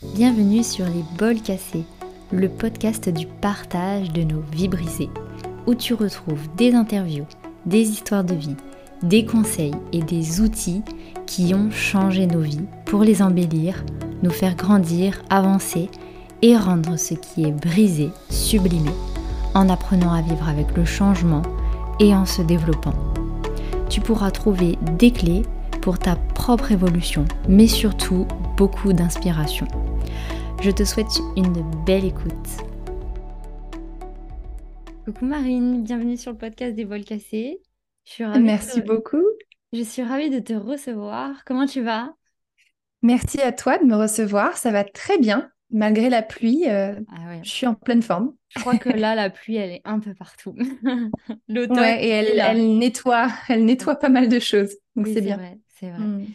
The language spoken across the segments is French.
Bienvenue sur les bols cassés, le podcast du partage de nos vies brisées, où tu retrouves des interviews, des histoires de vie, des conseils et des outils qui ont changé nos vies pour les embellir, nous faire grandir, avancer et rendre ce qui est brisé sublimé, en apprenant à vivre avec le changement et en se développant. Tu pourras trouver des clés pour ta propre évolution, mais surtout beaucoup d'inspiration. Je te souhaite une belle écoute. Coucou Marine, bienvenue sur le podcast des vols cassés. Je suis ravie Merci beaucoup. Je suis ravie de te recevoir. Comment tu vas? Merci à toi de me recevoir. Ça va très bien. Malgré la pluie, euh, ah je suis en pleine forme. Je crois que là, la pluie, elle est un peu partout. L'automne. Ouais, et elle, nettoie, elle nettoie pas mal de choses. Donc c'est bien. Vrai, c'est vrai.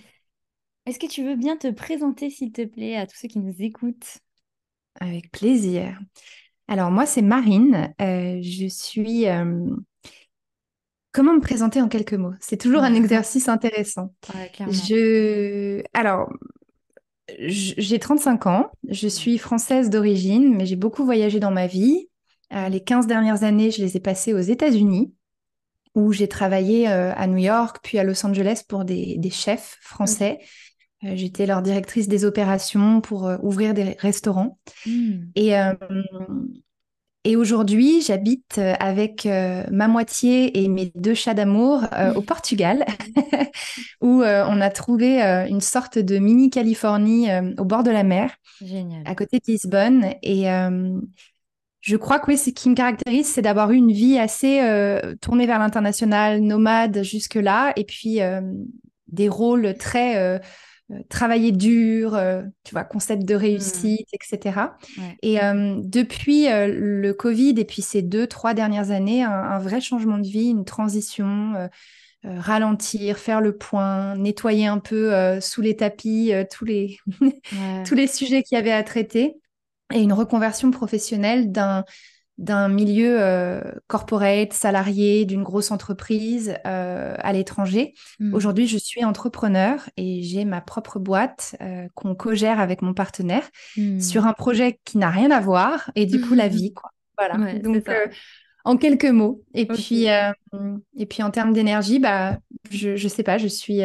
Est-ce que tu veux bien te présenter, s'il te plaît, à tous ceux qui nous écoutent? Avec plaisir. Alors moi, c'est Marine. Euh, je suis... Euh, comment me présenter en quelques mots? C'est toujours un exercice intéressant. je... Alors, j'ai 35 ans. Je suis française d'origine, mais j'ai beaucoup voyagé dans ma vie. Euh, les 15 dernières années, je les ai passées aux États-Unis où j'ai travaillé à New York, puis à Los Angeles pour des, chefs français. Euh, j'étais leur directrice des opérations pour euh, ouvrir des restaurants. Hmm. Et, euh, et aujourd'hui, j'habite avec ma moitié et mes deux chats d'amour au Portugal, où on a trouvé une sorte de mini Californie au bord de la mer, à côté de Lisbonne. Et je crois que oui, ce qui me caractérise, c'est d'avoir eu une vie assez tournée vers l'international, nomade jusque-là, et puis des rôles très travailler dur, euh, tu vois, concept de réussite, mmh. etc. Et euh, depuis le Covid et puis ces deux, trois dernières années, un, vrai changement de vie, une transition, ralentir, faire le point, nettoyer un peu sous les tapis tous, les tous les sujets qu'il y avait à traiter et une reconversion professionnelle d'un d'un milieu euh, corporate, salarié, d'une grosse entreprise euh, à l'étranger. Hmm. Aujourd'hui, je suis entrepreneur et j'ai ma propre boîte euh, qu'on co-gère avec mon partenaire hmm. sur un projet qui n'a rien à voir et du coup la vie, quoi. Voilà. Donc, en quelques mots. Et puis, et puis en termes d'énergie, bah, je, je sais pas, je suis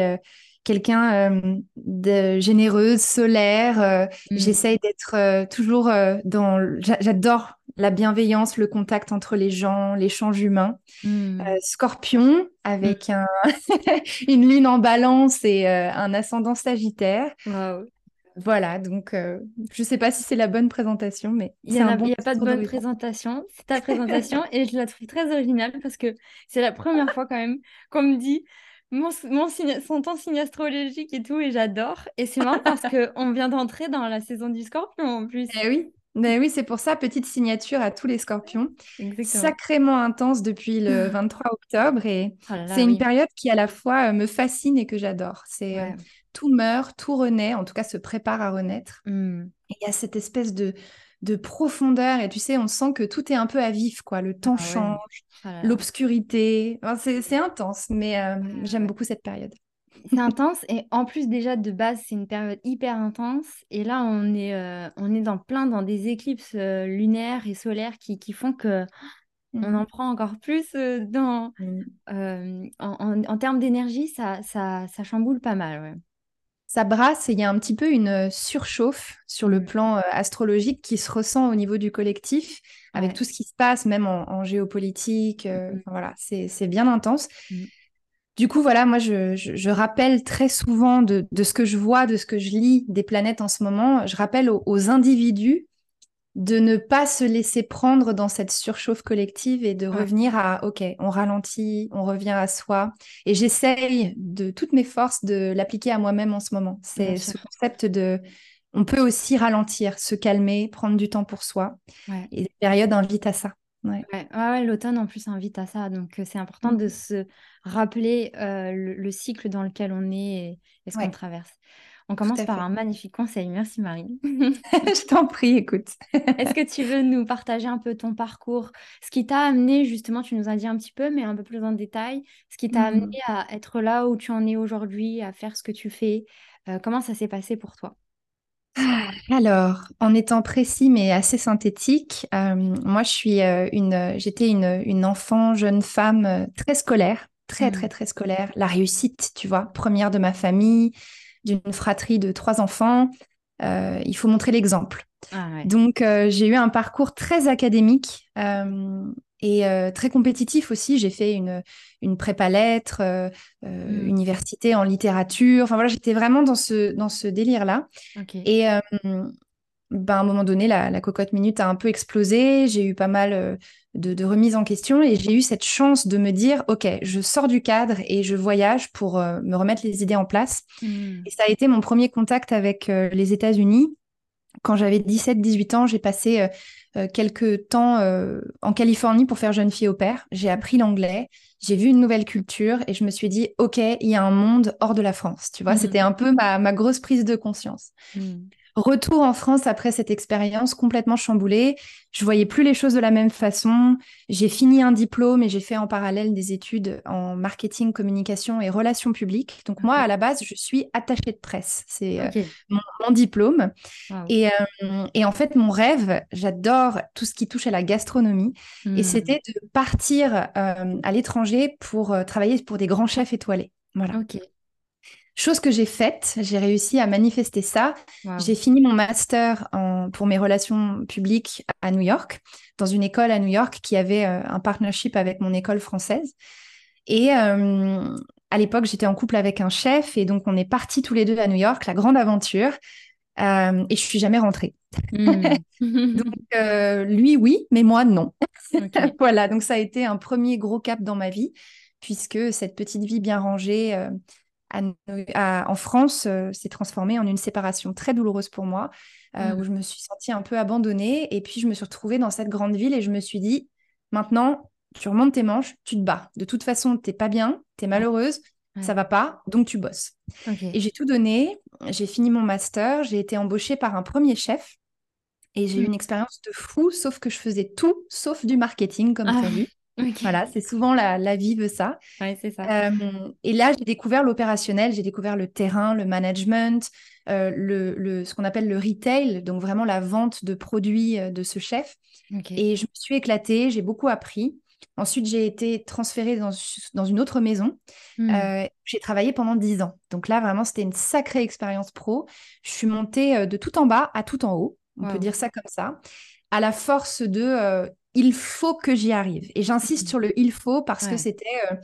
quelqu'un de généreuse, solaire. J'essaye d'être toujours dans. J'adore la bienveillance, le contact entre les gens, l'échange humain. Hmm. Euh, scorpion avec hmm. une lune en balance et euh, un ascendant sagittaire. Voilà, donc euh, je ne sais pas si c'est la bonne présentation, mais il n'y a, pas de bonne présentation. C'est ta présentation et je la trouve très originale parce que c'est la première fois quand même qu'on me dit mon, signe, son temps signe astrologique et tout, et j'adore. Et c'est marrant parce qu'on vient d'entrer dans la saison du scorpion en plus. Eh oui, mais oui, c'est pour ça, petite signature à tous les scorpions. Sacrément intense depuis le 23 octobre. Et oh c'est une période qui à la fois euh, me fascine et que j'adore. C'est euh, tout meurt, tout renaît, en tout cas se prépare à renaître. Mmh. Et il y a cette espèce de, de profondeur. Et tu sais, on sent que tout est un peu à vif, quoi. Le temps ah change, oh l'obscurité. c'est intense, mais euh, j'aime beaucoup cette période. C'est intense et en plus déjà de base c'est une période hyper intense et là on est, euh, on est dans plein dans des éclipses euh, lunaires et solaires qui, qui font que on en mmh. prend encore plus euh, dans, mmh. en, en, termes d'énergie ça, ça, ça, chamboule pas mal. Ouais. Ça brasse et il y a un petit peu une surchauffe sur le mmh. plan astrologique qui se ressent au niveau du collectif avec tout ce qui se passe même en, géopolitique. voilà, c'est bien intense. Du coup, voilà, moi, je, rappelle très souvent de, ce que je vois, de ce que je lis des planètes en ce moment, je rappelle aux, individus de ne pas se laisser prendre dans cette surchauffe collective et de revenir à, OK, on ralentit, on revient à soi. Et j'essaye de toutes mes forces de l'appliquer à moi-même en ce moment. C'est ce concept de, on peut aussi ralentir, se calmer, prendre du temps pour soi. Et les périodes invitent à ça. Ouais. Ouais, l'automne en plus invite à ça. Donc, c'est important de mmh. se rappeler le, cycle dans lequel on est et, ce qu'on traverse. On commence par un magnifique conseil. Merci Marine. Je t'en prie, écoute. Est-ce que tu veux nous partager un peu ton parcours? Ce qui t'a amené, justement, tu nous as dit un petit peu, mais un peu plus en détail, ce qui t'a amené mmh. à être là où tu en es aujourd'hui, à faire ce que tu fais. comment ça s'est passé pour toi? Alors, en étant précis mais assez synthétique, euh, moi je suis euh, une, j'étais une, une, enfant, jeune femme euh, très scolaire, très très mmh. très scolaire. La réussite, tu vois, première de ma famille, d'une fratrie de trois enfants. il faut montrer l'exemple. Ah Donc j'ai eu un parcours très académique et très compétitif aussi. J'ai fait une, une prépa lettres, mmh. université en littérature. Enfin voilà, j'étais vraiment dans ce, dans ce délire-là. Et ben, à un moment donné, la, cocotte minute a un peu explosé. J'ai eu pas mal de, remises en question et j'ai eu cette chance de me dire, OK, je sors du cadre et je voyage pour me remettre les idées en place. Mmh. Et ça a été mon premier contact avec les États-Unis. Quand j'avais 17-18 ans, j'ai passé euh, quelques temps euh, en Californie pour faire jeune fille au père. J'ai appris l'anglais, j'ai vu une nouvelle culture et je me suis dit, OK, il y a un monde hors de la France. Tu vois, mmh. c'était un peu ma, grosse prise de conscience. Mmh. Retour en France après cette expérience complètement chamboulée. Je voyais plus les choses de la même façon. J'ai fini un diplôme et j'ai fait en parallèle des études en marketing, communication et relations publiques. Donc moi, à la base, je suis attachée de presse. C'est euh, mon, diplôme. Et, euh, et, en fait, mon rêve, j'adore tout ce qui touche à la gastronomie. Et hmm. c'était de partir euh, à l'étranger pour travailler pour des grands chefs étoilés. Voilà. Chose que j'ai faite, j'ai réussi à manifester ça. J'ai fini mon master pour mes relations publiques à New York, dans une école à New York qui avait euh, un partnership avec mon école française. Et euh, à l'époque, j'étais en couple avec un chef et donc on est partis tous les deux à New York, la grande aventure. Euh, et je suis jamais rentrée. Hmm. donc lui oui, mais moi non. voilà, donc ça a été un premier gros cap dans ma vie puisque cette petite vie bien rangée en France euh, s'est transformée en une séparation très douloureuse pour moi, euh, mmh. où je me suis sentie un peu abandonnée. Et puis, je me suis retrouvée dans cette grande ville et je me suis dit, maintenant, tu remontes tes manches, tu te bats. De toute façon, t'es pas bien, tu es malheureuse, ça va pas, donc tu bosses. Et j'ai tout donné, j'ai fini mon master, j'ai été embauchée par un premier chef. Et j'ai eu mmh. une expérience de fou, sauf que je faisais tout sauf du marketing comme ah. prévu. Voilà, c'est souvent la, vie veut ça. c'est ça. Euh, et là, j'ai découvert l'opérationnel, j'ai découvert le terrain, le management, euh, le, ce qu'on appelle le retail, donc vraiment la vente de produits euh, de ce chef. Et je me suis éclatée, j'ai beaucoup appris. Ensuite, j'ai été transférée dans, dans une autre maison. Hmm. j'ai travaillé pendant dix ans. Donc là, vraiment, c'était une sacrée expérience pro. Je suis montée de tout en bas à tout en haut. On peut dire ça comme ça. À la force de il faut que j'y arrive. Et j'insiste sur le il faut parce que c'était euh,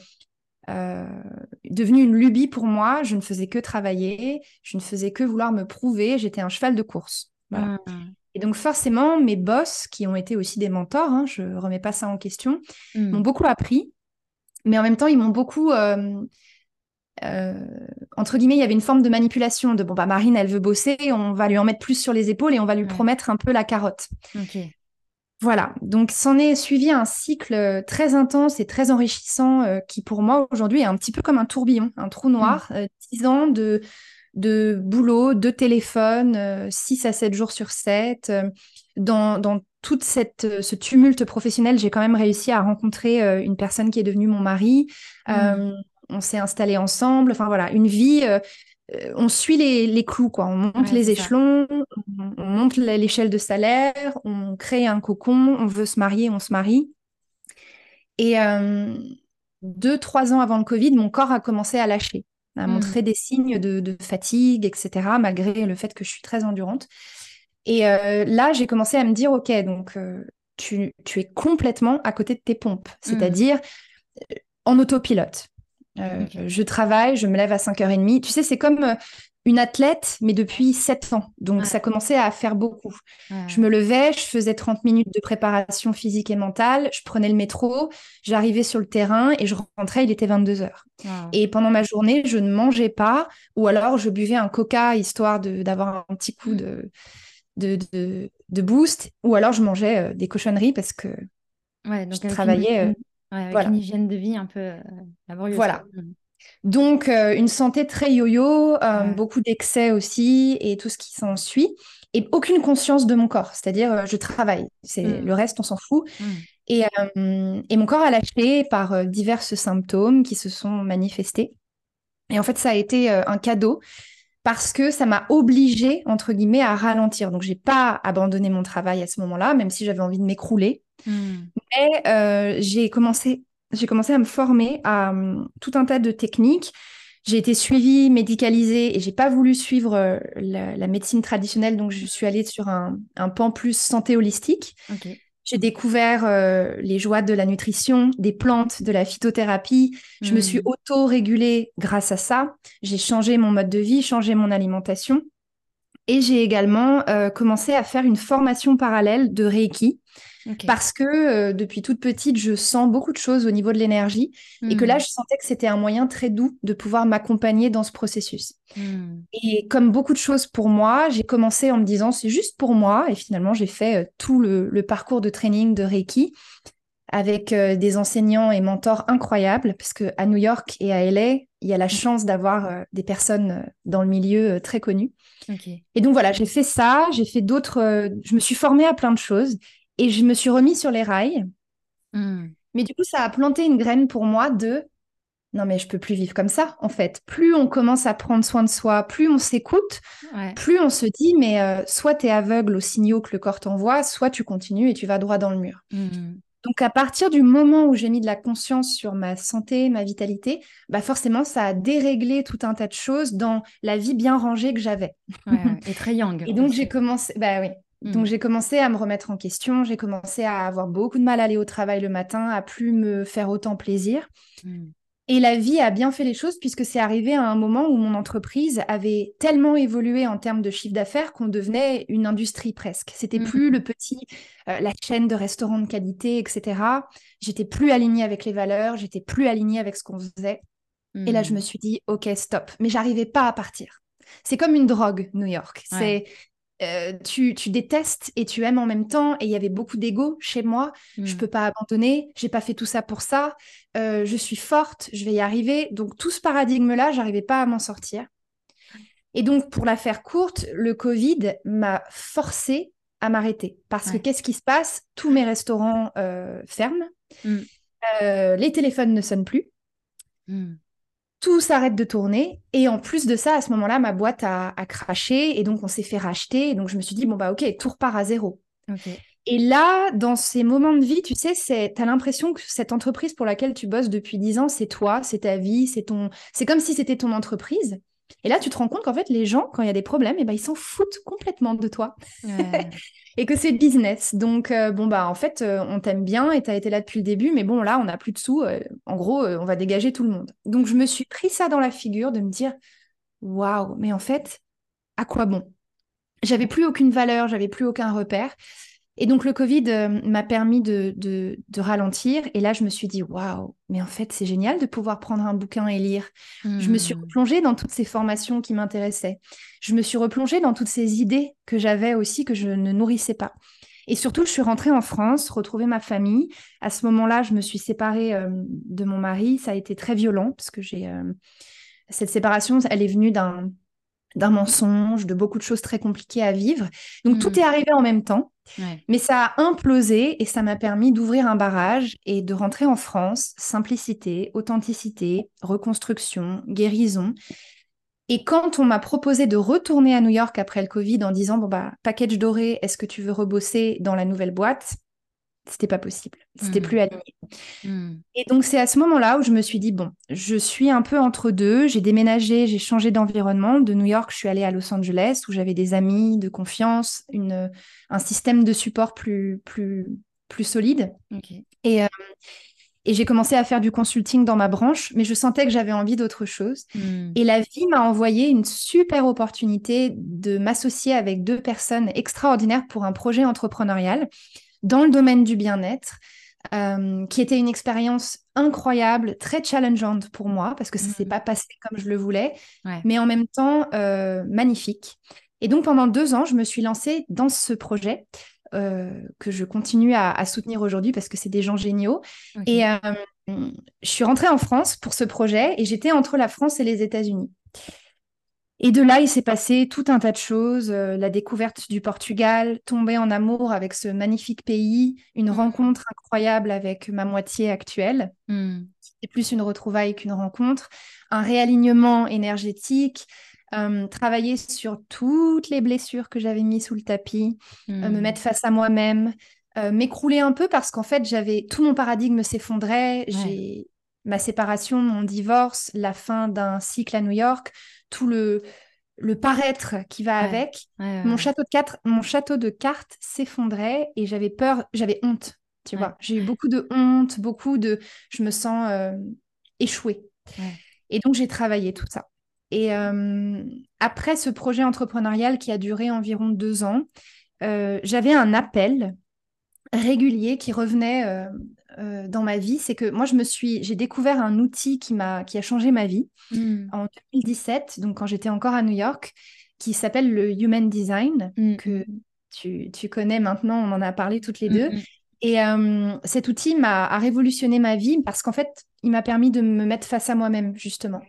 euh, devenu une lubie pour moi. Je ne faisais que travailler, je ne faisais que vouloir me prouver. J'étais un cheval de course. Mmh. Et donc forcément, mes boss, qui ont été aussi des mentors, hein, je ne remets pas ça en question, mmh. m'ont beaucoup appris. Mais en même temps, ils m'ont beaucoup... Euh, entre guillemets, il y avait une forme de manipulation de bon bah Marine, elle veut bosser, on va lui en mettre plus sur les épaules et on va lui promettre un peu la carotte. Voilà, donc s'en est suivi un cycle euh, très intense et très enrichissant euh, qui pour moi aujourd'hui est un petit peu comme un tourbillon, un trou noir, mmh. euh, dix ans de, de boulot, de téléphone, 6 à 7 jours sur 7. dans, dans tout cette, ce tumulte professionnel, j'ai quand même réussi à rencontrer une personne qui est devenue mon mari. Mmh. on s'est installés ensemble. Enfin voilà, une vie euh, on suit les, clous, quoi. On monte les échelons, on, monte l'échelle de salaire, on crée un cocon, on veut se marier, on se marie. Et euh, deux, trois ans avant le Covid, mon corps a commencé à lâcher, à mmh. montrer des signes de, fatigue, etc., malgré le fait que je suis très endurante. Et euh, là, j'ai commencé à me dire, OK, donc tu, es complètement à côté de tes pompes, mmh. c'est-à-dire en autopilote. Euh, je travaille, je me lève à 5h30. Tu sais, c'est comme euh, une athlète, mais depuis 7 ans. Donc, ça commençait à faire beaucoup. Je me levais, je faisais 30 minutes de préparation physique et mentale, je prenais le métro, j'arrivais sur le terrain et je rentrais, il était 22h. Et pendant ma journée, je ne mangeais pas ou alors je buvais un coca histoire d'avoir un petit coup de, de, de, boost ou alors je mangeais euh, des cochonneries parce que je travaillais avec une hygiène de vie un peu euh, laborieuse. Voilà. Mm. Donc, euh, une santé très yo-yo, euh, beaucoup d'excès aussi et tout ce qui s'ensuit. Et aucune conscience de mon corps. C'est-à-dire, je travaille. C'est mm. Le reste, on s'en fout. Mm. Et, et, mon corps a lâché par divers symptômes qui se sont manifestés. Et en fait, ça a été un cadeau parce que ça m'a obligée, entre guillemets, à ralentir. Donc, j'ai pas abandonné mon travail à ce moment-là, même si j'avais envie de m'écrouler. Hmm. Mais euh, j'ai commencé, j'ai commencé à me former à hum, tout un tas de techniques. J'ai été suivie, médicalisée et j'ai pas voulu suivre euh, la, médecine traditionnelle, donc je suis allée sur un, un pan plus santé holistique. J'ai découvert euh, les joies de la nutrition, des plantes, de la phytothérapie. Je me suis hmm. auto-régulée grâce à ça. J'ai changé mon mode de vie, changé mon alimentation. Et j'ai également euh, commencé à faire une formation parallèle de Reiki. Parce que euh, depuis toute petite, je sens beaucoup de choses au niveau de l'énergie et que là, hmm. je sentais que c'était un moyen très doux de pouvoir m'accompagner dans ce processus. Hmm. Et comme beaucoup de choses pour moi, j'ai commencé en me disant c'est juste pour moi et finalement, j'ai fait euh, tout le, parcours de training de Reiki avec euh, des enseignants et mentors incroyables parce que à New York et à LA, il y a la chance d'avoir des personnes dans le milieu très connues. Et donc voilà, j'ai fait ça, j'ai fait d'autres, je me suis formée à plein de choses et je me suis remis sur les rails. Hmm. Mais du coup, ça a planté une graine pour moi de non, mais je peux plus vivre comme ça, en fait. Plus on commence à prendre soin de soi, plus on s'écoute, plus on se dit, mais euh, soit tu es aveugle aux signaux que le corps t'envoie, soit tu continues et tu vas droit dans le mur. Hmm. Donc, à partir du moment où j'ai mis de la conscience sur ma santé, ma vitalité, bah forcément, ça a déréglé tout un tas de choses dans la vie bien rangée que j'avais. et très young. et donc, j'ai commencé, bah oui, donc mm. j'ai commencé à me remettre en question, j'ai commencé à avoir beaucoup de mal à aller au travail le matin, à plus me faire autant plaisir. Mm. Et la vie a bien fait les choses puisque c'est arrivé à un moment où mon entreprise avait tellement évolué en termes de chiffre d'affaires qu'on devenait une industrie presque. C'était mm. plus le petit, euh, la chaîne de restaurants de qualité, etc. J'étais plus alignée avec les valeurs, j'étais plus alignée avec ce qu'on faisait. Et là, je me suis dit, OK, stop. Mais j'arrivais pas à partir. C'est comme une drogue, New York. C'est euh, tu, détestes et tu aimes en même temps. Et il y avait beaucoup d'ego chez moi. Je Je hmm. peux pas abandonner. J'ai pas fait tout ça pour ça. Euh, je suis forte. Je vais y arriver. Donc tout ce paradigme-là, j'arrivais pas à m'en sortir. Et donc pour la faire courte, le Covid m'a forcé à m'arrêter parce que qu'est-ce qui se passe? Tous mes restaurants euh, ferment. Hmm. les téléphones ne sonnent plus. Hmm tout s'arrête de tourner. Et en plus de ça, à ce moment-là, ma boîte a, craché et donc on s'est fait racheter. Et donc je me suis dit, bon, bah ok, tout repart à zéro. Et là, dans ces moments de vie, tu sais, tu as l'impression que cette entreprise pour laquelle tu bosses depuis 10 ans, c'est toi, c'est ta vie, c'est ton... c'est comme si c'était ton entreprise. Et là, tu te rends compte qu'en fait, les gens, quand il y a des problèmes, eh ben, ils s'en foutent complètement de toi. et que c'est business. Donc, euh, bon, bah, en fait, euh, on t'aime bien et tu as été là depuis le début, mais bon, là, on n'a plus de sous. Euh, en gros, on va dégager tout le monde. Donc, je me suis pris ça dans la figure de me dire, waouh, mais en fait, à quoi bon? J'avais plus aucune valeur, j'avais plus aucun repère. Et donc le Covid euh, m'a permis de, de, ralentir. Et là, je me suis dit, waouh, mais en fait, c'est génial de pouvoir prendre un bouquin et lire. Je me suis hmm. replongée dans toutes ces formations qui m'intéressaient. Je me suis replongée dans toutes ces idées que j'avais aussi, que je ne nourrissais pas. Et surtout, je suis rentrée en France, retrouver ma famille. À ce moment-là, je me suis séparée euh, de mon mari. Ça a été très violent parce que j'ai euh, cette séparation, elle est venue d'un d'un mensonge, de beaucoup de choses très compliquées à vivre. Donc tout hmm. est arrivé en même temps. Mais ça a implosé et ça m'a permis d'ouvrir un barrage et de rentrer en France. Simplicité, authenticité, reconstruction, guérison. Et quand on m'a proposé de retourner à New York après le Covid en disant bon bah package doré, est-ce que tu veux rebosser dans la nouvelle boîte? C'était pas possible. C'était hmm. plus aligné. Hmm. Et donc, c'est à ce moment-là où je me suis dit, bon, je suis un peu entre deux. J'ai déménagé, j'ai changé d'environnement. De New York, je suis allée à Los Angeles où j'avais des amis de confiance, une, un système de support plus, plus, plus solide. Et, euh, et j'ai commencé à faire du consulting dans ma branche, mais je sentais que j'avais envie d'autre chose. Hmm. Et la vie m'a envoyé une super opportunité de m'associer avec deux personnes extraordinaires pour un projet entrepreneurial dans le domaine du bien-être, euh, qui était une expérience incroyable, très challengeante pour moi, parce que ça ne s'est mmh. pas passé comme je le voulais, mais en même temps euh, magnifique. Et donc pendant deux ans, je me suis lancée dans ce projet. Euh, que je continue à, soutenir aujourd'hui parce que c'est des gens géniaux. Et je suis rentrée en France pour ce projet et j'étais entre la France et les États-Unis. Et de là, il s'est passé tout un tas de choses, euh, la découverte du Portugal, tomber en amour avec ce magnifique pays, une mmh. rencontre incroyable avec ma moitié actuelle, mmh. c'est plus une retrouvaille qu'une rencontre, un réalignement énergétique, travailler sur toutes les blessures que j'avais mises sous le tapis, me mmh. mettre face à moi-même, m'écrouler un peu parce qu'en fait, j'avais tout mon paradigme s'effondrait. J'ai ma séparation, mon divorce, la fin d'un cycle à New York, tout le, le paraître qui va avec. mon, château de quatre, mon château de cartes s'effondrait et j'avais peur, j'avais honte, tu vois. J'ai eu beaucoup de honte, beaucoup de... Je me sens euh, échouée. Et donc, j'ai travaillé tout ça. Et euh, après ce projet entrepreneurial qui a duré environ deux ans, euh, j'avais un appel régulier qui revenait euh, dans ma vie, c'est que moi, je me suis, j'ai découvert un outil qui m'a, qui a changé ma vie mmh. en 2017, donc quand j'étais encore à New York, qui s'appelle le Human Design, mmh. que tu, tu, connais maintenant, on en a parlé toutes les deux. Mmh, Et euh, cet outil m'a a révolutionné ma vie parce qu'en fait, il m'a permis de me mettre face à moi-même, justement.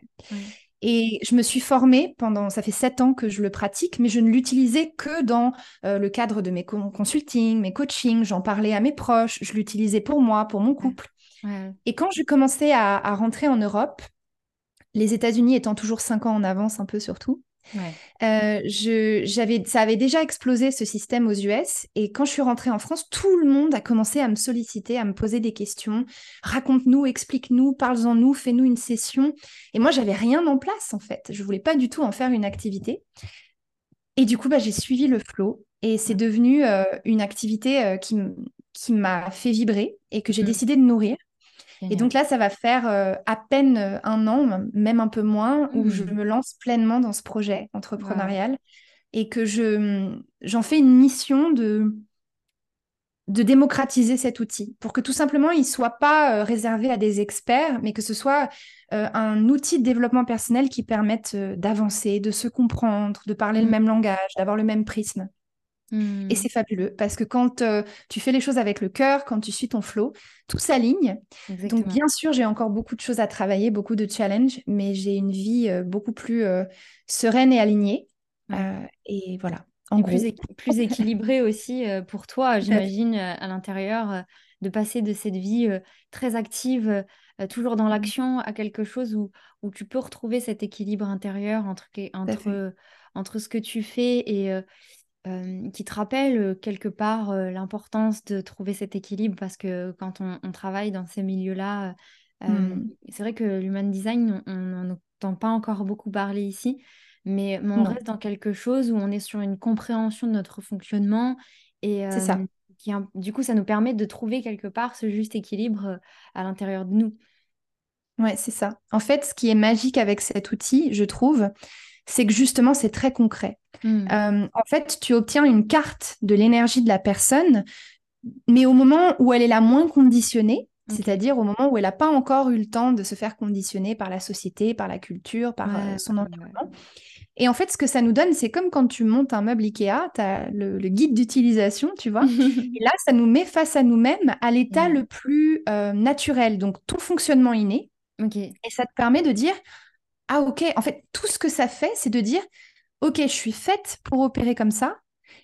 Et je me suis formée pendant, ça fait sept ans que je le pratique, mais je ne l'utilisais que dans euh, le cadre de mes consultings, mes coachings. J'en parlais à mes proches, je l'utilisais pour moi, pour mon couple. Et quand j'ai commencé à, à, rentrer en Europe, les États-Unis étant toujours cinq ans en avance, un peu surtout, euh, je, j'avais, ça avait déjà explosé ce système aux US. Et quand je suis rentrée en France, tout le monde a commencé à me solliciter, à me poser des questions. Raconte-nous, explique-nous, parle-en-nous, fais-nous une session. Et moi, j'avais rien en place, en fait. Je voulais pas du tout en faire une activité. Et du coup, bah, j'ai suivi le flow. Et c'est devenu euh, une activité euh, qui, qui m'a fait vibrer et que j'ai mmh. décidé de nourrir. Et donc là, ça va faire euh, à peine euh, un an, même un peu moins, où je mmh. me lance pleinement dans ce projet entrepreneurial et que je, j'en fais une mission de, de démocratiser cet outil pour que tout simplement il ne soit pas euh, réservé à des experts, mais que ce soit un outil de développement personnel qui permette d'avancer, de se comprendre, de parler le mmh. même langage, d'avoir le même prisme. Et mmh. c'est fabuleux parce que quand euh, tu fais les choses avec le cœur, quand tu suis ton flow, tout s'aligne. Donc bien sûr, j'ai encore beaucoup de choses à travailler, beaucoup de challenges, mais j'ai une vie euh, beaucoup plus euh, sereine et alignée. et voilà. En Plus, plus équilibrée aussi pour toi, j'imagine, à l'intérieur, de passer de cette vie très active, toujours dans mmh. l'action, à quelque chose où, où tu peux retrouver cet équilibre intérieur entre, entre, entre ce que tu fais et, qui te rappelle quelque part l'importance de trouver cet équilibre parce que quand on, travaille dans ces milieux-là, mmh. c'est vrai que l'human design, on n'en entend pas encore beaucoup parler ici, mais, on reste dans quelque chose où on est sur une compréhension de notre fonctionnement et ça. Qui, du coup, ça nous permet de trouver quelque part ce juste équilibre à l'intérieur de nous. Ouais, c'est ça. En fait, ce qui est magique avec cet outil, je trouve, c'est que justement, c'est très concret. Hmm. Euh, en fait, tu obtiens une carte de l'énergie de la personne, mais au moment où elle est la moins conditionnée, c'est-à-dire au moment où elle n'a pas encore eu le temps de se faire conditionner par la société, par la culture, par euh, son environnement. Et en fait, ce que ça nous donne, c'est comme quand tu montes un meuble Ikea, tu as le, guide d'utilisation, tu vois. et là, ça nous met face à nous-mêmes à l'état le plus euh, naturel, donc ton fonctionnement inné. Et ça te permet de dire, ah ok, en fait, tout ce que ça fait, c'est de dire, ok, je suis faite pour opérer comme ça.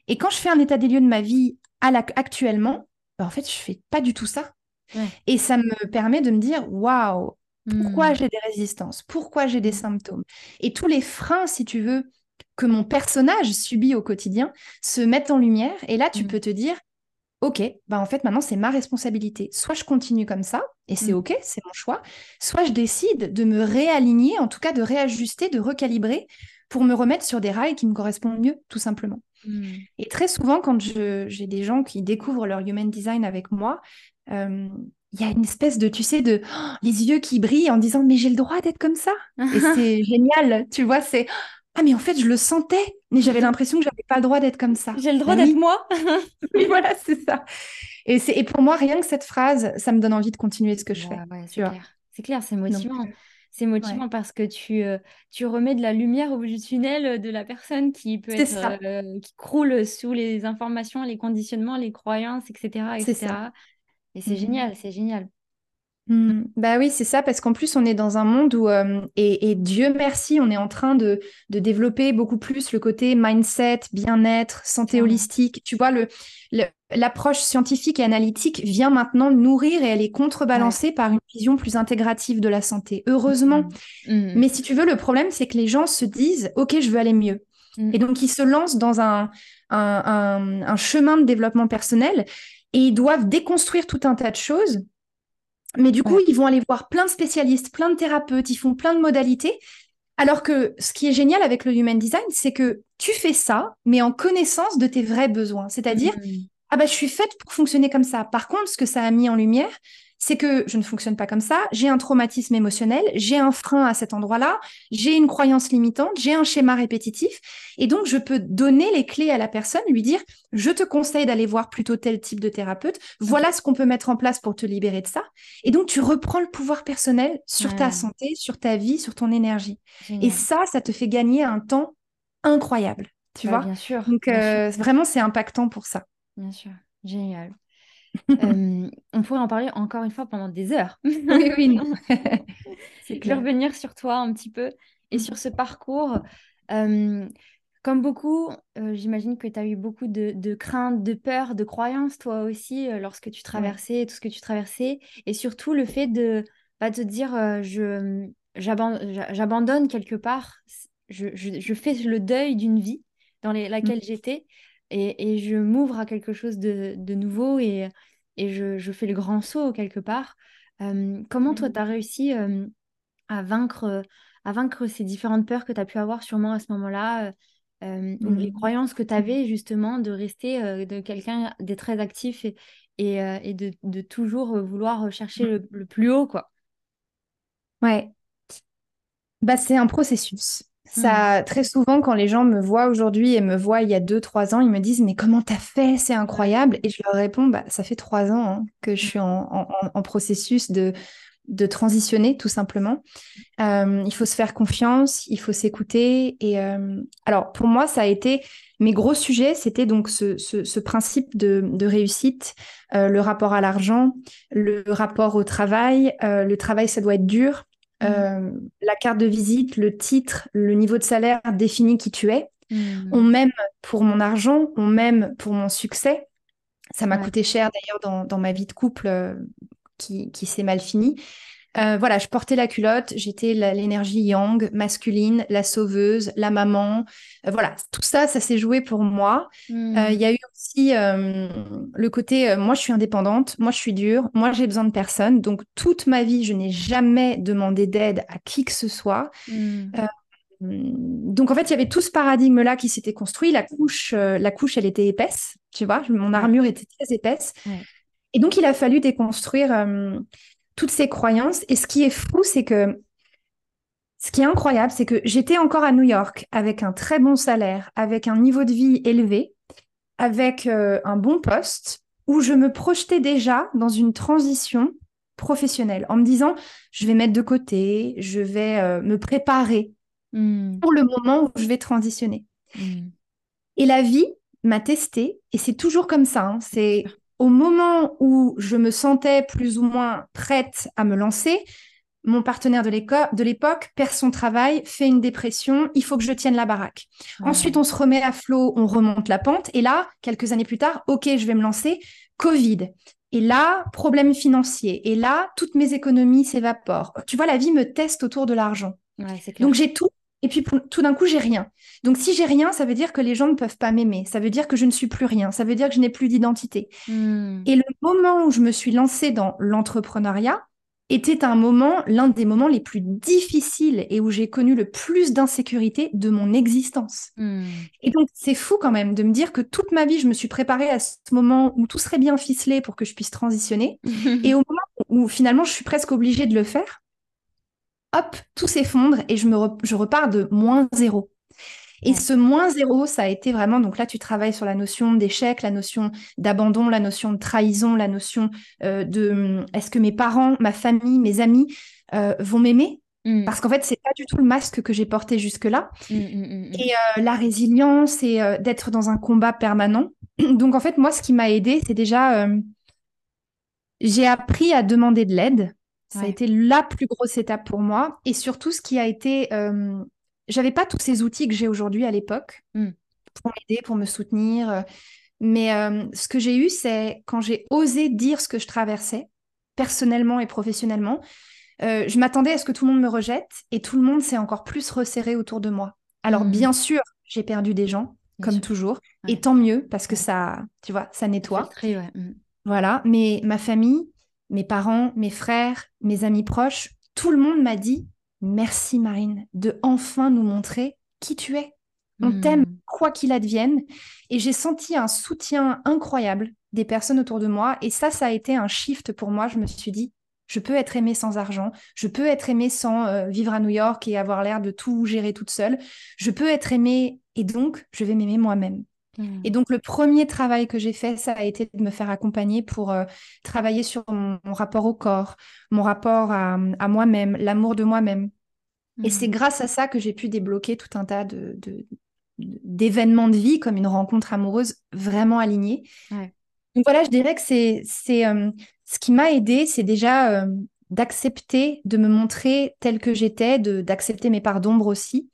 Et quand je fais un état des lieux de ma vie à actuellement, bah, en fait, je fais pas du tout ça. Et ça me permet de me dire, waouh, pourquoi hmm. j'ai des résistances? Pourquoi j'ai des symptômes? Et tous les freins, si tu veux, que mon personnage subit au quotidien se mettent en lumière. Et là, tu hmm. peux te dire, ok, bah en fait maintenant c'est ma responsabilité. Soit je continue comme ça, et c'est mm. ok, c'est mon choix, soit je décide de me réaligner, en tout cas de réajuster, de recalibrer pour me remettre sur des rails qui me correspondent mieux, tout simplement. Mm. Et très souvent, quand j'ai des gens qui découvrent leur human design avec moi, euh, il y a une espèce de, tu sais, de les yeux qui brillent en disant mais j'ai le droit d'être comme ça. et c'est génial, tu vois, c'est ah, mais en fait, je le sentais, mais j'avais l'impression que j'avais pas le droit d'être comme ça. J'ai le droit d'être moi. oui, voilà, c'est ça. Et, et pour moi, rien que cette phrase, ça me donne envie de continuer ce que je fais. c'est clair. C'est clair, c'est motivant. c'est motivant parce que tu, euh, tu remets de la lumière au bout du tunnel de la personne qui peut être, euh, qui croule sous les informations, les conditionnements, les croyances, etc. etc. Et c'est mmh. génial, c'est génial. Mmh. Bah oui, c'est ça, parce qu'en plus, on est dans un monde où, euh, et, Dieu merci, on est en train de, développer beaucoup plus le côté mindset, bien-être, santé holistique. Tu vois, le, l'approche scientifique et analytique vient maintenant nourrir et elle est contrebalancée par une vision plus intégrative de la santé. Heureusement. Mmh. Mmh. Mais si tu veux, le problème, c'est que les gens se disent, OK, je veux aller mieux. Et donc, ils se lancent dans un, un chemin de développement personnel et ils doivent déconstruire tout un tas de choses mais du coup, ils vont aller voir plein de spécialistes, plein de thérapeutes, ils font plein de modalités. Alors que ce qui est génial avec le human design, c'est que tu fais ça, mais en connaissance de tes vrais besoins. C'est-à-dire, mmh. ah bah, je suis faite pour fonctionner comme ça. Par contre, ce que ça a mis en lumière, c'est que je ne fonctionne pas comme ça, j'ai un traumatisme émotionnel, j'ai un frein à cet endroit-là, j'ai une croyance limitante, j'ai un schéma répétitif, et donc je peux donner les clés à la personne, lui dire, je te conseille d'aller voir plutôt tel type de thérapeute, voilà ce qu'on peut mettre en place pour te libérer de ça, et donc tu reprends le pouvoir personnel sur ta santé, sur ta vie, sur ton énergie. Et ça, ça te fait gagner un temps incroyable, tu bah, vois? Bien sûr. Donc euh, vraiment, c'est impactant pour ça. Bien sûr, génial. Euh, on pourrait en parler encore une fois pendant des heures. oui, oui, non. C'est clair. revenir sur toi un petit peu et sur ce parcours. Euh, comme beaucoup, euh, j'imagine que tu as eu beaucoup de, craintes, de peurs, de croyances, toi aussi, lorsque tu traversais tout ce que tu traversais. Et surtout le fait de pas bah, te dire je j'abandonne quelque part, je, fais le deuil d'une vie dans laquelle mmh. j'étais et, je m'ouvre à quelque chose de, nouveau et, je, fais le grand saut quelque part. Euh, comment toi, mmh. tu as réussi euh, à, vaincre, à vaincre ces différentes peurs que tu as pu avoir sûrement à ce moment-là euh, ou les mmh. croyances que tu avais justement de rester de quelqu'un de très actif et, et, de, toujours vouloir chercher le, le, plus haut quoi? Ouais. Bah, c'est un processus. Ça, mmh. très souvent, quand les gens me voient aujourd'hui et me voient il y a deux, trois ans, ils me disent Mais comment t'as fait? C'est incroyable. Et je leur réponds bah, Ça fait trois ans hein, que je suis en, processus de, de transitionner, tout simplement. Euh, il faut se faire confiance, il faut s'écouter. Et euh, alors, pour moi, ça a été mes gros sujets c'était donc ce, principe de, réussite, euh, le rapport à l'argent, le rapport au travail. le travail, ça doit être dur. Euh, la carte de visite, le titre, le niveau de salaire définit qui tu es. Mm. On m'aime pour mon argent, on m'aime pour mon succès. Ça m'a coûté cher d'ailleurs dans, ma vie de couple euh, qui, s'est mal fini. Euh, voilà, je portais la culotte, j'étais l'énergie yang, masculine, la sauveuse, la maman. Euh, voilà, tout ça, ça s'est joué pour moi. Euh, hmm. Il y a eu aussi le côté, moi je suis indépendante, moi je suis dure, moi j'ai besoin de personne. Donc toute ma vie, je n'ai jamais demandé d'aide à qui que ce soit. Hmm. donc en fait, il y avait tout ce paradigme-là qui s'était construit. La couche, la couche, elle était épaisse, tu vois, mon armure était très épaisse. Et donc il a fallu déconstruire toutes ces croyances. Et ce qui est fou, c'est que ce qui est incroyable, c'est que j'étais encore à New York avec un très bon salaire, avec un niveau de vie élevé, avec euh, un bon poste, où je me projetais déjà dans une transition professionnelle en me disant, je vais mettre de côté, je vais euh, me préparer hmm. pour le moment où je vais transitionner. Hmm. Et la vie m'a testé, et c'est toujours comme ça, hein. c'est au moment où je me sentais plus ou moins prête à me lancer, mon partenaire de l'époque perd son travail, fait une dépression, il faut que je tienne la baraque. Ensuite, on se remet à flot, on remonte la pente. Et là, quelques années plus tard, OK, je vais me lancer, Covid. Et là, problème financier. Et là, toutes mes économies s'évaporent. Tu vois, la vie me teste autour de l'argent. Donc j'ai tout et puis tout d'un coup, j'ai rien. Donc si j'ai rien, ça veut dire que les gens ne peuvent pas m'aimer. Ça veut dire que je ne suis plus rien. Ça veut dire que je n'ai plus d'identité. Hmm. Et le moment où je me suis lancée dans l'entrepreneuriat était un moment, l'un des moments les plus difficiles et où j'ai connu le plus d'insécurité de mon existence. Hmm. Et donc c'est fou quand même de me dire que toute ma vie, je me suis préparée à ce moment où tout serait bien ficelé pour que je puisse transitionner. et au moment où finalement je suis presque obligée de le faire, hop, tout s'effondre et je, me je repars de moins zéro. Et ce moins zéro, ça a été vraiment, donc là, tu travailles sur la notion d'échec, la notion d'abandon, la notion de trahison, la notion euh, de hum, est-ce que mes parents, ma famille, mes amis euh, vont m'aimer? Mmh. Parce qu'en fait, c'est pas du tout le masque que j'ai porté jusque-là. Mmh, mmh, et euh, la résilience et d'être dans un combat permanent. Donc en fait, moi, ce qui m'a aidé, c'est déjà, j'ai appris à demander de l'aide Ça a été la plus grosse étape pour moi. Et surtout, ce qui a été... J'avais pas tous ces outils que j'ai aujourd'hui à l'époque mmh. pour m'aider, pour me soutenir. Mais ce que j'ai eu, c'est quand j'ai osé dire ce que je traversais, personnellement et professionnellement, je m'attendais à ce que tout le monde me rejette et tout le monde s'est encore plus resserré autour de moi. Alors, mmh. bien sûr, j'ai perdu des gens, comme toujours, et tant mieux parce que ça, tu vois, ça nettoie. Mmh. Voilà, mais ma famille, mes parents, mes frères, mes amis proches, tout le monde m'a dit merci Marine de enfin nous montrer qui tu es. On hmm. t'aime quoi qu'il advienne. Et j'ai senti un soutien incroyable des personnes autour de moi. Et ça, ça a été un shift pour moi. Je me suis dit, je peux être aimée sans argent. Je peux être aimée sans euh, vivre à New York et avoir l'air de tout gérer toute seule. Je peux être aimée et donc, je vais m'aimer moi-même. Et donc, le premier travail que j'ai fait, ça a été de me faire accompagner pour euh, travailler sur mon, rapport au corps, mon rapport à, moi-même, l'amour de moi-même. Et c'est mmh. grâce à ça que j'ai pu débloquer tout un tas de, d'événements de vie, comme une rencontre amoureuse vraiment alignée. Donc voilà, je dirais que c'est, c'est euh, ce qui m'a aidé, c'est déjà euh, d'accepter de me montrer telle que j'étais, de, d'accepter mes parts d'ombre aussi,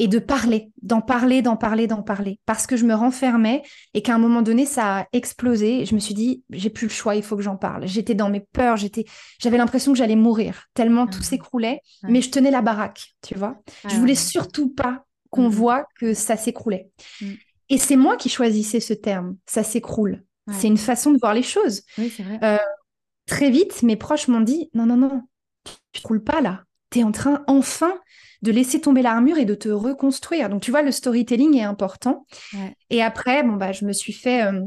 et de parler, d'en parler, d'en parler, d'en parler. Parce que je me renfermais et qu'à un moment donné, ça a explosé. je me suis dit, j'ai plus le choix, il faut que j'en parle. J'étais dans mes peurs, j'étais, j'avais l'impression que j'allais mourir, tellement tout ah. s'écroulait. Mais je tenais la baraque, tu vois. je voulais surtout pas qu'on mm. voit que ça s'écroulait. Mm. Et c'est moi qui choisissais ce terme, ça s'écroule. C'est une façon de voir les choses. Oui, c'est vrai. Euh, très vite, mes proches m'ont dit, non, non, non, tu ne roules pas là. Tu es en train enfin de laisser tomber l'armure et de te reconstruire. Donc, tu vois, le storytelling est important. Et après, bon, bah, je me suis fait euh,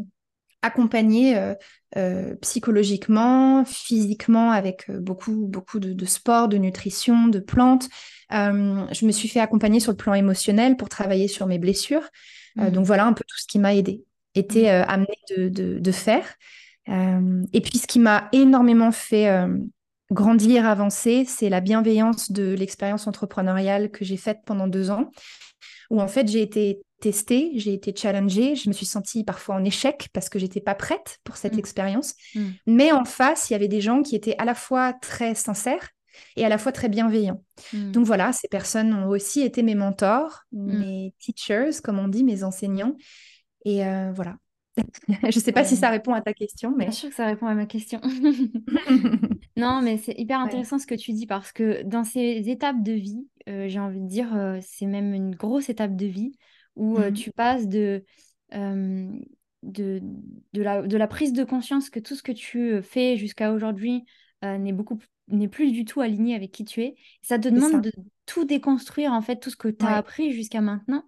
accompagner euh, euh, psychologiquement, physiquement, avec beaucoup, beaucoup de, de, sport, de nutrition, de plantes. je me suis fait accompagner sur le plan émotionnel pour travailler sur mes blessures. Mmh. donc, voilà un peu tout ce qui m'a aidé, été mmh. amené de, de, de faire. et puis, ce qui m'a énormément fait grandir, avancer, c'est la bienveillance de l'expérience entrepreneuriale que j'ai faite pendant deux ans, où en fait j'ai été testée, j'ai été challengée, je me suis sentie parfois en échec parce que j'étais pas prête pour cette mmh. expérience. Mmh. Mais en face, il y avait des gens qui étaient à la fois très sincères et à la fois très bienveillants. Mmh. Donc voilà, ces personnes ont aussi été mes mentors, mes teachers, comme on dit, mes enseignants. Et euh, voilà, je ne sais pas si ça répond à ta question, mais... Bien sûr que ça répond à ma question. non, mais c'est hyper intéressant ce que tu dis parce que dans ces étapes de vie, euh, j'ai envie de dire, euh, c'est même une grosse étape de vie où euh, mmh. tu passes de, de, de, la, de la prise de conscience que tout ce que tu fais jusqu'à aujourd'hui n'est beaucoup n'est plus du tout aligné avec qui tu es. Ça te demande de tout déconstruire, en fait, tout ce que tu as appris jusqu'à maintenant.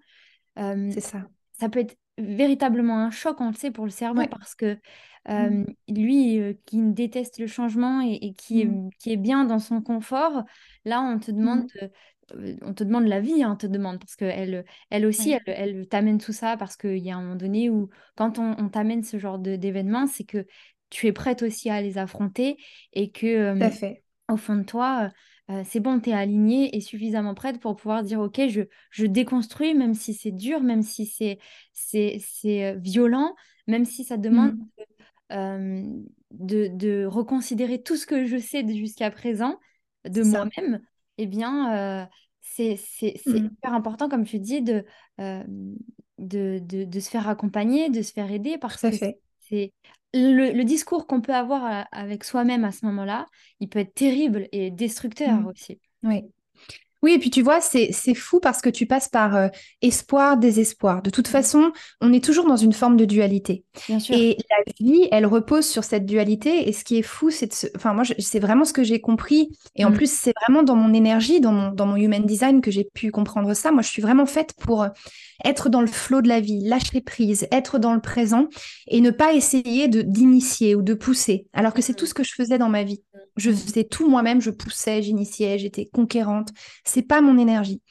c'est ça. Ça peut être véritablement un choc, on le sait, pour le cerveau, parce que mmh. lui, qui déteste le changement et, qui, est, mmh. qui est bien dans son confort, là, on te demande, mmh. on te demande la vie, hein, on te demande, parce qu'elle elle aussi, elle, elle t'amène tout ça, parce qu'il y a un moment donné où, quand on, t'amène ce genre d'événements, c'est que tu es prête aussi à les affronter et que, au fond de toi, euh, c'est bon, tu es alignée et suffisamment prête pour pouvoir dire, OK, je, je déconstruis, même si c'est dur, même si c'est, violent, même si ça demande mmh. De, de, reconsidérer tout ce que je sais jusqu'à présent de moi-même, eh bien, c'est, mmh. hyper important, comme tu dis, de, de, de, se faire accompagner, de se faire aider, parce que c'est le, discours qu'on peut avoir avec soi-même à ce moment-là, il peut être terrible et destructeur mmh. aussi. Oui. Oui, et puis tu vois, c'est fou parce que tu passes par euh, espoir, désespoir. De toute mmh. façon, on est toujours dans une forme de dualité. Bien sûr. Et la vie, elle repose sur cette dualité. Et ce qui est fou, c'est de Enfin, moi, c'est vraiment ce que j'ai compris. Et en mmh. plus, c'est vraiment dans mon énergie, dans mon, dans mon human design que j'ai pu comprendre ça. Moi, je suis vraiment faite pour euh, être dans le flot de la vie, lâcher prise, être dans le présent et ne pas essayer d'initier ou de pousser. Alors que c'est tout ce que je faisais dans ma vie. Je faisais tout moi-même, je poussais, j'initiais, j'étais conquérante. C'est pas mon énergie.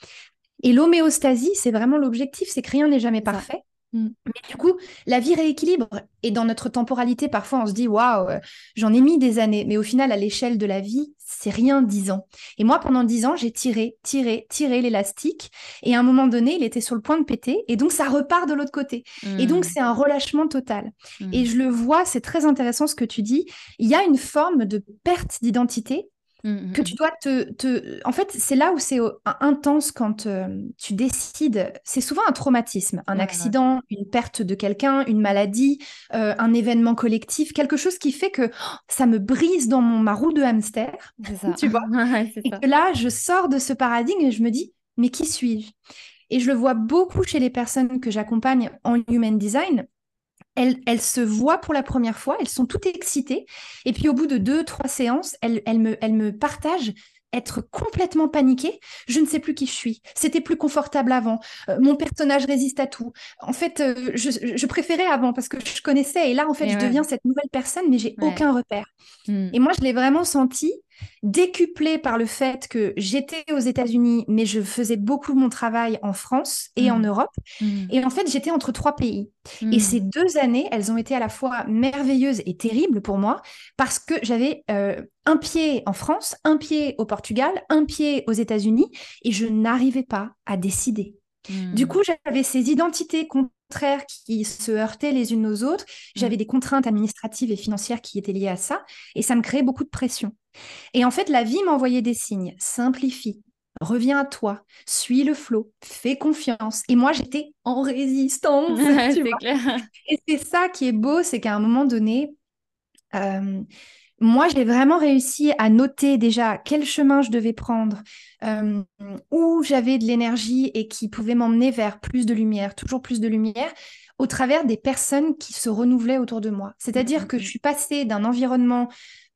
Et l'homéostasie, c'est vraiment l'objectif, c'est que rien n'est jamais parfait. Mm. Mais du coup, la vie rééquilibre. Et dans notre temporalité, parfois, on se dit waouh, euh, j'en ai mis des années. Mais au final, à l'échelle de la vie, c'est rien dix ans. Et moi, pendant dix ans, j'ai tiré, tiré, tiré l'élastique. Et à un moment donné, il était sur le point de péter. Et donc, ça repart de l'autre côté. Et donc, mm. c'est un relâchement total. Et mm. je le vois, c'est très intéressant ce que tu dis. Il y a une forme de perte d'identité Mmh, mmh, que tu dois te, te... En fait, c'est là où c'est intense quand tu décides. C'est souvent un traumatisme, un accident, une perte de quelqu'un, une maladie, un événement collectif, quelque chose qui fait que oh, ça me brise dans mon, ma roue de hamster. Ça. tu vois Et que là, je sors de ce paradigme et je me dis, mais qui suis-je? Et je le vois beaucoup chez les personnes que j'accompagne en human design elles, se voient pour la première fois, elles sont toutes excitées. Et puis au bout de deux, trois séances, elles, me, elles me partagent être complètement paniquée. Je ne sais plus qui je suis. C'était plus confortable avant. Euh, mon personnage résiste à tout. En fait, euh, je, préférais avant parce que je connaissais. Et là, en fait, je deviens cette nouvelle personne, mais j'ai aucun repère. Hmm. Et moi, je l'ai vraiment senti décuplé par le fait que j'étais aux États-Unis, mais je faisais beaucoup mon travail en France et en mmh. Europe. Mmh. Et en fait, j'étais entre trois pays. Et ces deux années, elles ont été à la fois merveilleuses et terribles pour moi parce que j'avais euh, un pied en France, un pied au Portugal, un pied aux États-Unis et je n'arrivais pas à décider. Du coup, j'avais ces identités qui se heurtaient les unes aux autres. J'avais des contraintes administratives et financières qui étaient liées à ça et ça me créait beaucoup de pression. Et en fait, la vie m'envoyait des signes. Simplifie, reviens à toi, suis le flot, fais confiance. Et moi, j'étais en résistance. Et c'est ça qui est beau, c'est qu'à un moment donné, euh, moi, j'ai vraiment réussi à noter déjà quel chemin je devais prendre, euh, où j'avais de l'énergie et qui pouvait m'emmener vers plus de lumière, toujours plus de lumière, au travers des personnes qui se renouvelaient autour de moi. C'est-à-dire mmh, que je suis passée d'un environnement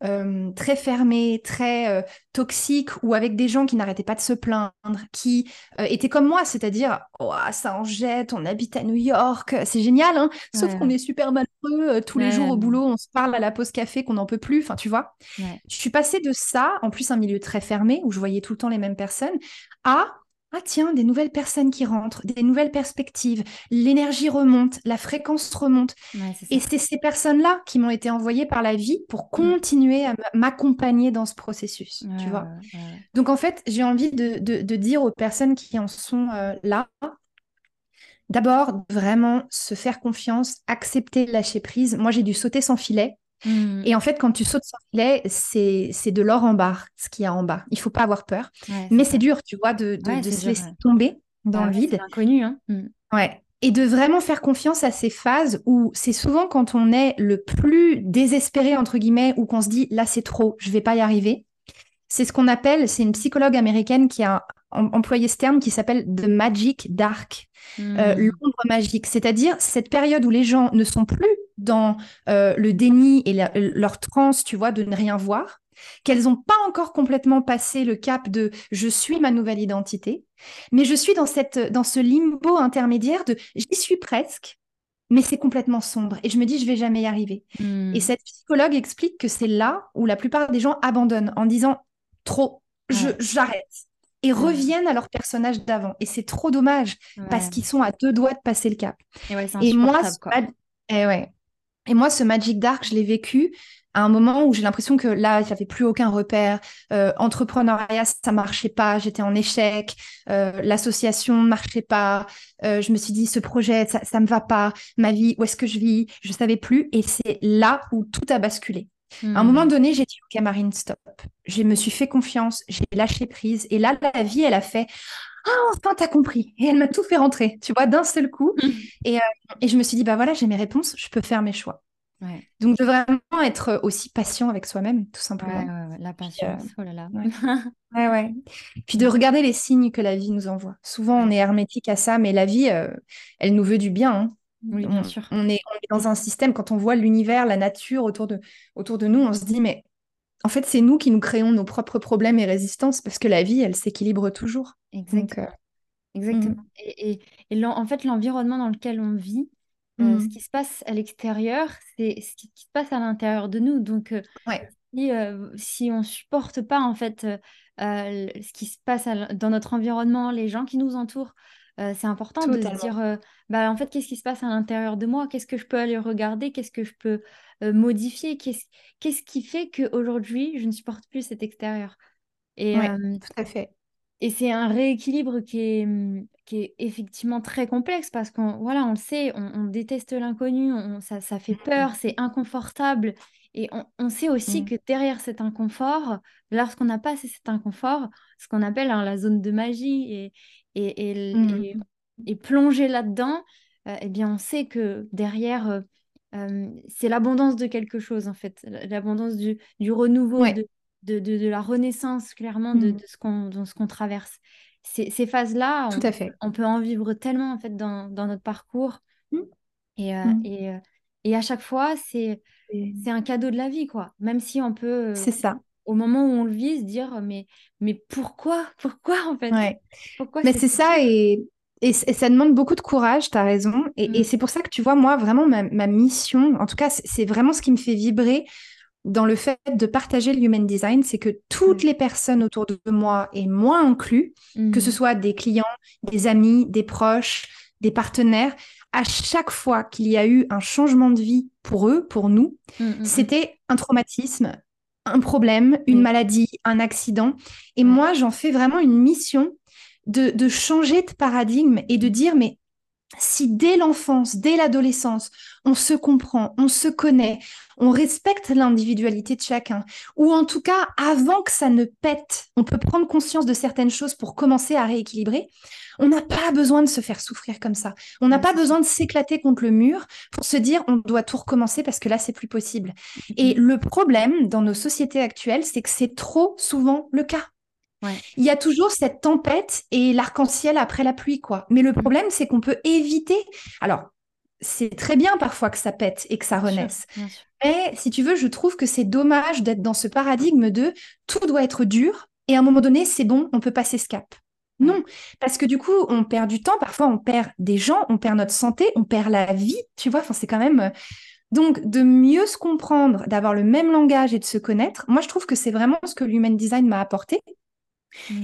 euh, très fermé, très euh, toxique, ou avec des gens qui n'arrêtaient pas de se plaindre, qui euh, étaient comme moi, c'est-à-dire oh, ça en jette, on habite à New York, c'est génial, hein. Sauf qu'on est super malheureux, tous les jours au boulot, on se parle à la pause café qu'on n'en peut plus, enfin tu vois. Je suis passée de ça, en plus un milieu très fermé, où je voyais tout le temps les mêmes personnes, à ah tiens, des nouvelles personnes qui rentrent, des nouvelles perspectives, l'énergie remonte, la fréquence remonte. et c'est ces personnes-là qui m'ont été envoyées par la vie pour mmh. continuer à m'accompagner dans ce processus, tu vois. Donc en fait, j'ai envie de, dire aux personnes qui en sont euh, là, d'abord vraiment se faire confiance, accepter lâcher prise. Moi, j'ai dû sauter sans filet. Mmh. Et en fait, quand tu sautes sans filet, c'est de l'or en barre, ce qu'il y a en bas. Il faut pas avoir peur. Mais c'est dur, tu vois, de, de, se laisser tomber dans le vide. C'est inconnu, hein. Mmh. Ouais. Et de vraiment faire confiance à ces phases où c'est souvent quand on est le plus désespéré, entre guillemets, ou qu'on se dit là c'est trop, je vais pas y arriver. C'est ce qu'on appelle, c'est une psychologue américaine qui a employé ce terme qui s'appelle The Magic Dark, euh, mmh. l'ombre magique. C'est-à-dire cette période où les gens ne sont plus dans euh, le déni et leur transe, tu vois, de ne rien voir, qu'elles n'ont pas encore complètement passé le cap de je suis ma nouvelle identité, mais je suis dans, cette, dans ce limbo intermédiaire de j'y suis presque, mais c'est complètement sombre et je me dis je vais jamais y arriver. Hmm. Et cette psychologue explique que c'est là où la plupart des gens abandonnent en disant trop, je j'arrête et reviennent à leur personnage d'avant. Et c'est trop dommage parce qu'ils sont à deux doigts de passer le cap. Et, moi, et ouais. Et moi, ce Magic Dark, je l'ai vécu à un moment où j'ai l'impression que là, il n'y avait plus aucun repère. Euh, entrepreneuriat, ça marchait pas. J'étais en échec. Euh, l'association ne marchait pas. Euh, je me suis dit, ce projet, ça, ça me va pas. Ma vie, où est-ce que je vis? Je savais plus. Et c'est là où tout a basculé. À un moment hmm. donné, j'ai dit, OK, Marine, stop. Je me suis fait confiance. J'ai lâché prise. Et là, la vie, elle a fait, ah, enfin, t'as compris. Et elle m'a tout fait rentrer, tu vois, d'un seul coup. et, euh, et, je me suis dit, bah voilà, j'ai mes réponses, je peux faire mes choix. Donc, de vraiment être aussi patient avec soi-même, tout simplement. la patience, oh là là. ouais, ouais. Puis de regarder les signes que la vie nous envoie. Souvent, on est hermétique à ça, mais la vie, euh, elle nous veut du bien. Hein. Oui, bien sûr. On est, on est, dans un système, quand on voit l'univers, la nature autour de, autour de nous, on se dit, mais en fait, c'est nous qui nous créons nos propres problèmes et résistances parce que la vie, elle s'équilibre toujours. Exactement. Euh, Exactement. Mm. Et, et, en fait, l'environnement dans lequel on vit, euh, mm. ce qui se passe à l'extérieur, c'est ce qui, se passe à l'intérieur de nous. Donc, euh, si, si, on supporte pas en fait ce qui se passe dans notre environnement, les gens qui nous entourent, c'est important de se dire, bah, en fait, qu'est-ce qui se passe à l'intérieur de moi? Qu'est-ce que je peux aller regarder? Qu'est-ce que je peux modifier? Qu'est-ce qui fait qu'aujourd'hui, je ne supporte plus cet extérieur? Et, Tout à fait. et c'est un rééquilibre qui est, mmh, qui est effectivement très complexe parce qu'on voilà, on le sait, on, déteste l'inconnu, ça, ça fait mmh. peur, c'est inconfortable. Et on, sait aussi mmh. que derrière cet inconfort, lorsqu'on n'a pas cet inconfort, ce qu'on appelle hein, la zone de magie et, et, et, et, plonger là-dedans, euh, eh bien, on sait que derrière, euh, euh, c'est l'abondance de quelque chose, en fait, l'abondance du, du renouveau, de, de, de, la renaissance, clairement, de, mmh. ce qu'on ce qu'on traverse. Ces, ces phases-là, on, peut en vivre tellement, en fait, dans, dans notre parcours. Mmh. Et, et, et à chaque fois, c'est c'est un cadeau de la vie, quoi. Même si on peut, c'est ça. Au moment où on le vit, se dire, mais, mais pourquoi? Pourquoi, en fait? Ouais. Mais c'est ça, et, et, ça demande beaucoup de courage, tu as raison. Et, et c'est pour ça que tu vois, moi, vraiment, ma, ma mission, en tout cas, c'est vraiment ce qui me fait vibrer dans le fait de partager le human design, c'est que toutes les personnes autour de moi, et moi inclus, que ce mmh. soit des clients, des amis, des proches, des partenaires, à chaque fois qu'il y a eu un changement de vie pour eux, pour nous, mmh, mmh, c'était un traumatisme, un problème, une maladie, un accident. Et moi, j'en fais vraiment une mission de, de changer de paradigme et de dire, mais si dès l'enfance, dès l'adolescence, on se comprend, on se connaît, on respecte l'individualité de chacun, ou en tout cas, avant que ça ne pète, on peut prendre conscience de certaines choses pour commencer à rééquilibrer, on n'a pas besoin de se faire souffrir comme ça. On n'a pas besoin de s'éclater contre le mur pour se dire on doit tout recommencer parce que là, c'est plus possible. Et le problème dans nos sociétés actuelles, c'est que c'est trop souvent le cas. Il y a toujours cette tempête et l'arc-en-ciel après la pluie, quoi. Mais le problème, c'est qu'on peut éviter. Alors, c'est très bien parfois que ça pète et que ça renaisse. Mais si tu veux, je trouve que c'est dommage d'être dans ce paradigme de tout doit être dur et à un moment donné, c'est bon, on peut passer ce cap. Non, parce que du coup, on perd du temps, parfois on perd des gens, on perd notre santé, on perd la vie, tu vois, enfin, c'est quand même... Euh, donc, de mieux se comprendre, d'avoir le même langage et de se connaître, moi, je trouve que c'est vraiment ce que l'human design m'a apporté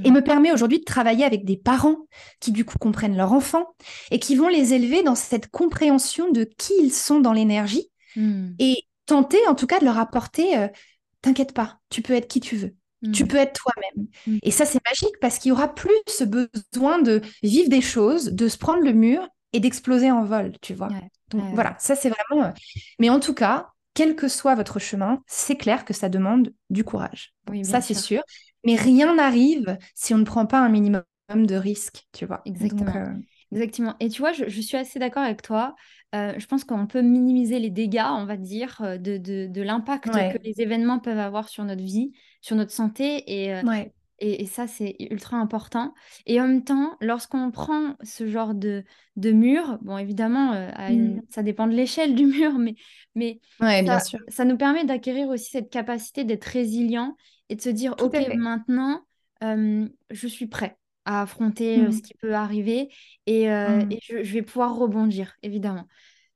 et me permet aujourd'hui de travailler avec des parents qui du coup comprennent leurs enfants et qui vont les élever dans cette compréhension de qui ils sont dans l'énergie hmm. et tenter en tout cas de leur apporter euh, t'inquiète pas, tu peux être qui tu veux. Tu hmm. peux être toi-même. Et ça, c'est magique parce qu'il y aura plus ce besoin de vivre des choses, de se prendre le mur et d'exploser en vol, tu vois. Donc voilà, ça c'est vraiment. Euh, mais en tout cas, quel que soit votre chemin, c'est clair que ça demande du courage. ça, c'est sûr. Mais rien n'arrive si on ne prend pas un minimum de risque, tu vois. Exactement. Euh, Exactement. Et tu vois, je, suis assez d'accord avec toi. Euh, je pense qu'on peut minimiser les dégâts, on va dire, euh, de, de, l'impact que les événements peuvent avoir sur notre vie, sur notre santé. Et, et, ça, c'est ultra important. Et en même temps, lorsqu'on prend ce genre de, de mur, bon, évidemment, mmh. ça dépend de l'échelle du mur, mais, mais ça, bien sûr. ça nous permet d'acquérir aussi cette capacité d'être résilient et de se dire, OK, maintenant, je suis prêt à affronter mmh. ce qui peut arriver et, mmh. et je, vais pouvoir rebondir, évidemment.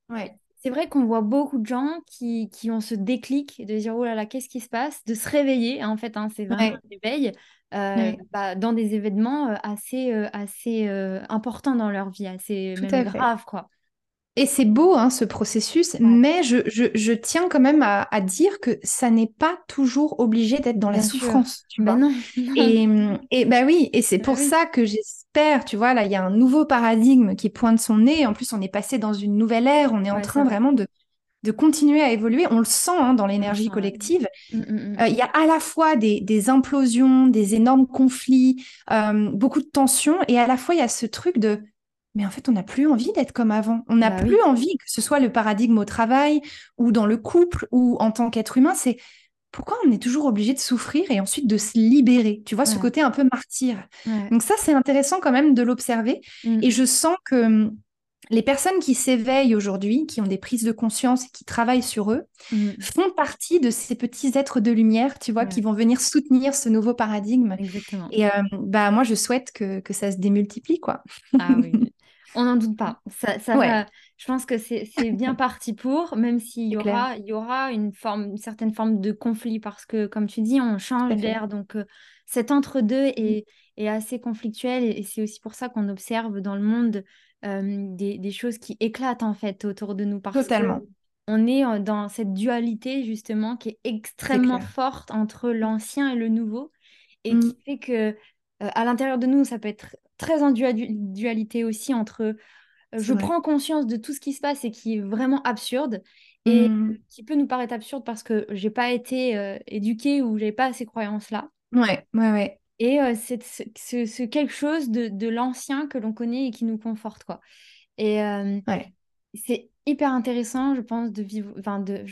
Ouais. C'est vrai qu'on voit beaucoup de gens qui, qui, ont ce déclic de dire, oh là là, qu'est-ce qui se passe De se réveiller, en fait, hein, c'est vraiment un réveil bah, dans des événements assez, assez importants dans leur vie, assez même graves, quoi. Et c'est beau, hein, ce processus, mais je, je, je, tiens quand même à, à dire que ça n'est pas toujours obligé d'être dans la souffrance. Tu bah vois Et, et bah oui, et c'est bah pour ça que j'espère, tu vois, là, il y a un nouveau paradigme qui pointe son nez. En plus, on est passé dans une nouvelle ère, on est en train vraiment de, de continuer à évoluer. On le sent hein, dans l'énergie collective. Mmh, mmh, mmh. Euh, il y a à la fois des, des implosions, des énormes conflits, euh, beaucoup de tensions, et à la fois il y a ce truc de mais en fait, on n'a plus envie d'être comme avant. On n'a bah plus envie que ce soit le paradigme au travail ou dans le couple ou en tant qu'être humain. C'est pourquoi on est toujours obligé de souffrir et ensuite de se libérer. Tu vois, ce côté un peu martyr. Donc ça, c'est intéressant quand même de l'observer. Mmh. Et je sens que hum, les personnes qui s'éveillent aujourd'hui, qui ont des prises de conscience et qui travaillent sur eux, mmh. font partie de ces petits êtres de lumière, tu vois, qui vont venir soutenir ce nouveau paradigme. Exactement. Et bah, moi, je souhaite que, que ça se démultiplie, quoi. Ah oui, on n'en doute pas. Ça, ça je pense que c'est bien parti pour, même s'il y aura, il y aura une, forme, une certaine forme de conflit, parce que, comme tu dis, on change d'air. Donc, euh, cet entre-deux est, est, assez conflictuel. Et, c'est aussi pour ça qu'on observe dans le monde euh, des, des, choses qui éclatent, en fait, autour de nous. Parce Totalement. on est euh, dans cette dualité, justement, qui est extrêmement forte entre l'ancien et le nouveau. Et qui mmh. fait que à l'intérieur de nous, ça peut être très en dualité aussi entre je prends conscience de tout ce qui se passe et qui est vraiment absurde et mmh. qui peut nous paraître absurde parce que j'ai pas été éduquée ou j'ai pas ces croyances là. Ouais, ouais, ouais. Et c'est ce, quelque chose de, de l'ancien que l'on connaît et qui nous conforte quoi. Et ouais. c'est hyper intéressant, je pense, de vivre. Enfin, de,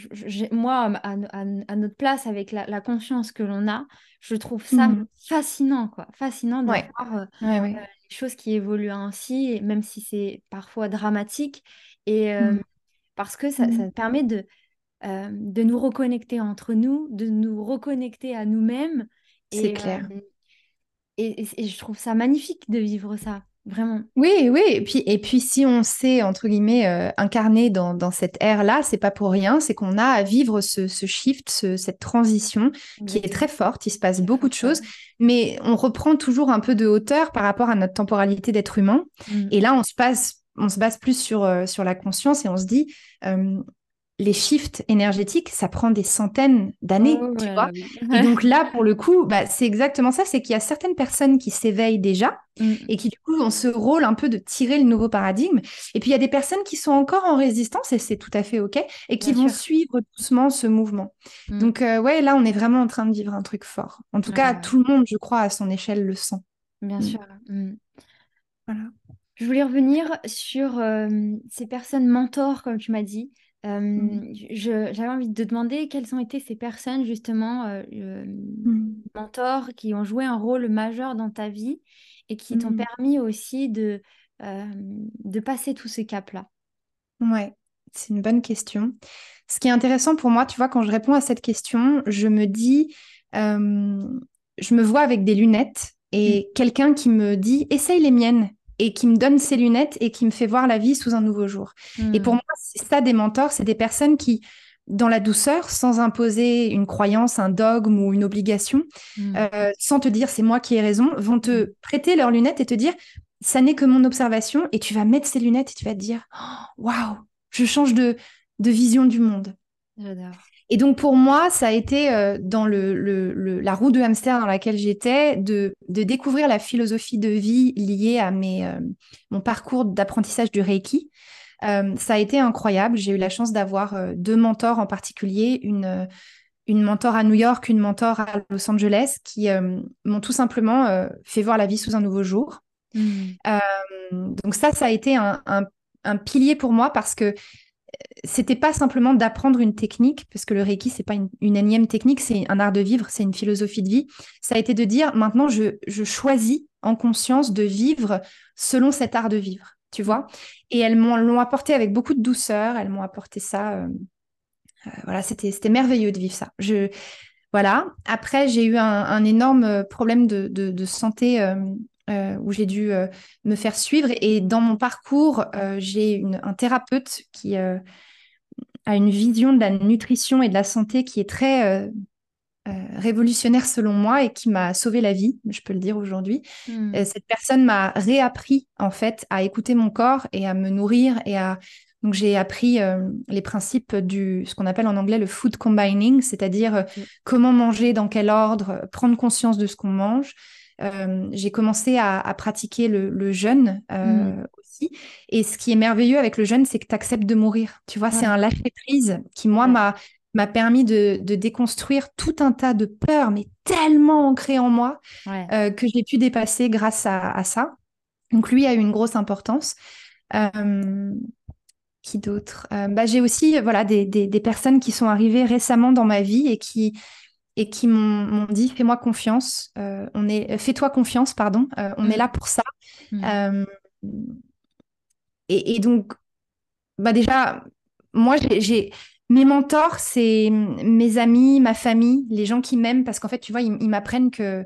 moi, à, à, notre place, avec la, conscience que l'on a, je trouve ça mmh. fascinant, quoi. Fascinant de voir les choses qui évoluent ainsi, même si c'est parfois dramatique. Et mmh. parce que ça, ça permet de, de nous reconnecter entre nous, de nous reconnecter à nous-mêmes. C'est clair. et, et, je trouve ça magnifique de vivre ça. Vraiment. Oui, oui. Et puis, et puis si on s'est, entre guillemets, euh, incarné dans, dans cette ère-là, c'est pas pour rien, c'est qu'on a à vivre ce, ce shift, cette transition qui est très forte. Il se passe beaucoup de choses, mais on reprend toujours un peu de hauteur par rapport à notre temporalité d'être humain. Mm. Et là, on se passe on se base plus sur, euh, sur la conscience et on se dit, euh, les shifts énergétiques, ça prend des centaines d'années, oh tu vois. Et donc là, pour le coup, bah, c'est exactement ça, c'est qu'il y a certaines personnes qui s'éveillent déjà mm. et qui du coup ont ce rôle un peu de tirer le nouveau paradigme. Et puis il y a des personnes qui sont encore en résistance et c'est tout à fait ok et qui vont suivre doucement ce mouvement. Mm. Donc euh, ouais, là, on est vraiment en train de vivre un truc fort. En tout cas, tout le monde, je crois, à son échelle le sent. Bien mm. sûr. Voilà. Je voulais revenir sur euh, ces personnes mentors, comme tu m'as dit. Mmh. J'avais envie de te demander quelles ont été ces personnes, justement, euh, mmh. mentors, qui ont joué un rôle majeur dans ta vie et qui t'ont mmh. permis aussi de, de passer tous ces caps-là? Ouais, c'est une bonne question. Ce qui est intéressant pour moi, tu vois, quand je réponds à cette question, je me dis, je me vois avec des lunettes et quelqu'un qui me dit, essaye les miennes et qui me donne ses lunettes et qui me fait voir la vie sous un nouveau jour. Et pour hmm. moi, c'est ça des mentors, c'est des personnes qui, dans la douceur, sans imposer une croyance, un dogme ou une obligation, hmm. euh, sans te dire c'est moi qui ai raison, vont te hmm. prêter leurs lunettes et te dire ça n'est que mon observation et tu vas mettre ces lunettes et tu vas te dire waouh, je change de, de vision du monde. J'adore. Et donc pour moi, ça a été euh, dans le, la roue de hamster dans laquelle j'étais de, découvrir la philosophie de vie liée à mes, euh, mon parcours d'apprentissage du Reiki. Euh, ça a été incroyable. J'ai eu la chance d'avoir deux mentors en particulier, une, une mentor à New York, une mentor à Los Angeles, qui m'ont tout simplement fait voir la vie sous un nouveau jour. Mmh. donc ça, ça a été un, un pilier pour moi parce que c'était pas simplement d'apprendre une technique, parce que le Reiki, c'est pas une, énième technique, c'est un art de vivre, c'est une philosophie de vie. Ça a été de dire, maintenant, je, choisis en conscience de vivre selon cet art de vivre, tu vois. Et elles m'ont apporté avec beaucoup de douceur, elles m'ont apporté ça. Euh, euh, voilà, c'était merveilleux de vivre ça. Je, voilà. Après, j'ai eu un, énorme problème de, santé euh, euh, où j'ai dû euh, me faire suivre. Et dans mon parcours, euh, j'ai un thérapeute qui a une vision de la nutrition et de la santé qui est très révolutionnaire selon moi et qui m'a sauvé la vie, je peux le dire aujourd'hui. Hmm. cette personne m'a réappris en fait à écouter mon corps et à me nourrir et à donc j'ai appris les principes du ce qu'on appelle en anglais le food combining, c'est-à-dire comment manger, dans quel ordre, prendre conscience de ce qu'on mange. Euh, j'ai commencé à, pratiquer le, jeûne euh, mm. aussi. Et ce qui est merveilleux avec le jeûne, c'est que tu acceptes de mourir. Tu vois, c'est un lâcher-prise qui, moi, m'a m'a permis de, déconstruire tout un tas de peurs, mais tellement ancrées en moi, euh, que j'ai pu dépasser grâce à, ça. Donc lui a eu une grosse importance. qui d'autre? Bah, J'ai aussi voilà, des, des, personnes qui sont arrivées récemment dans ma vie et qui, et qui m'ont dit fais-moi confiance, euh, on est, fais-toi confiance, pardon, euh, on est mm. là pour ça. Mm. Euh, et, donc, bah déjà, moi, j'ai mes mentors, c'est mes amis, ma famille, les gens qui m'aiment, parce qu'en fait, tu vois, ils m'apprennent que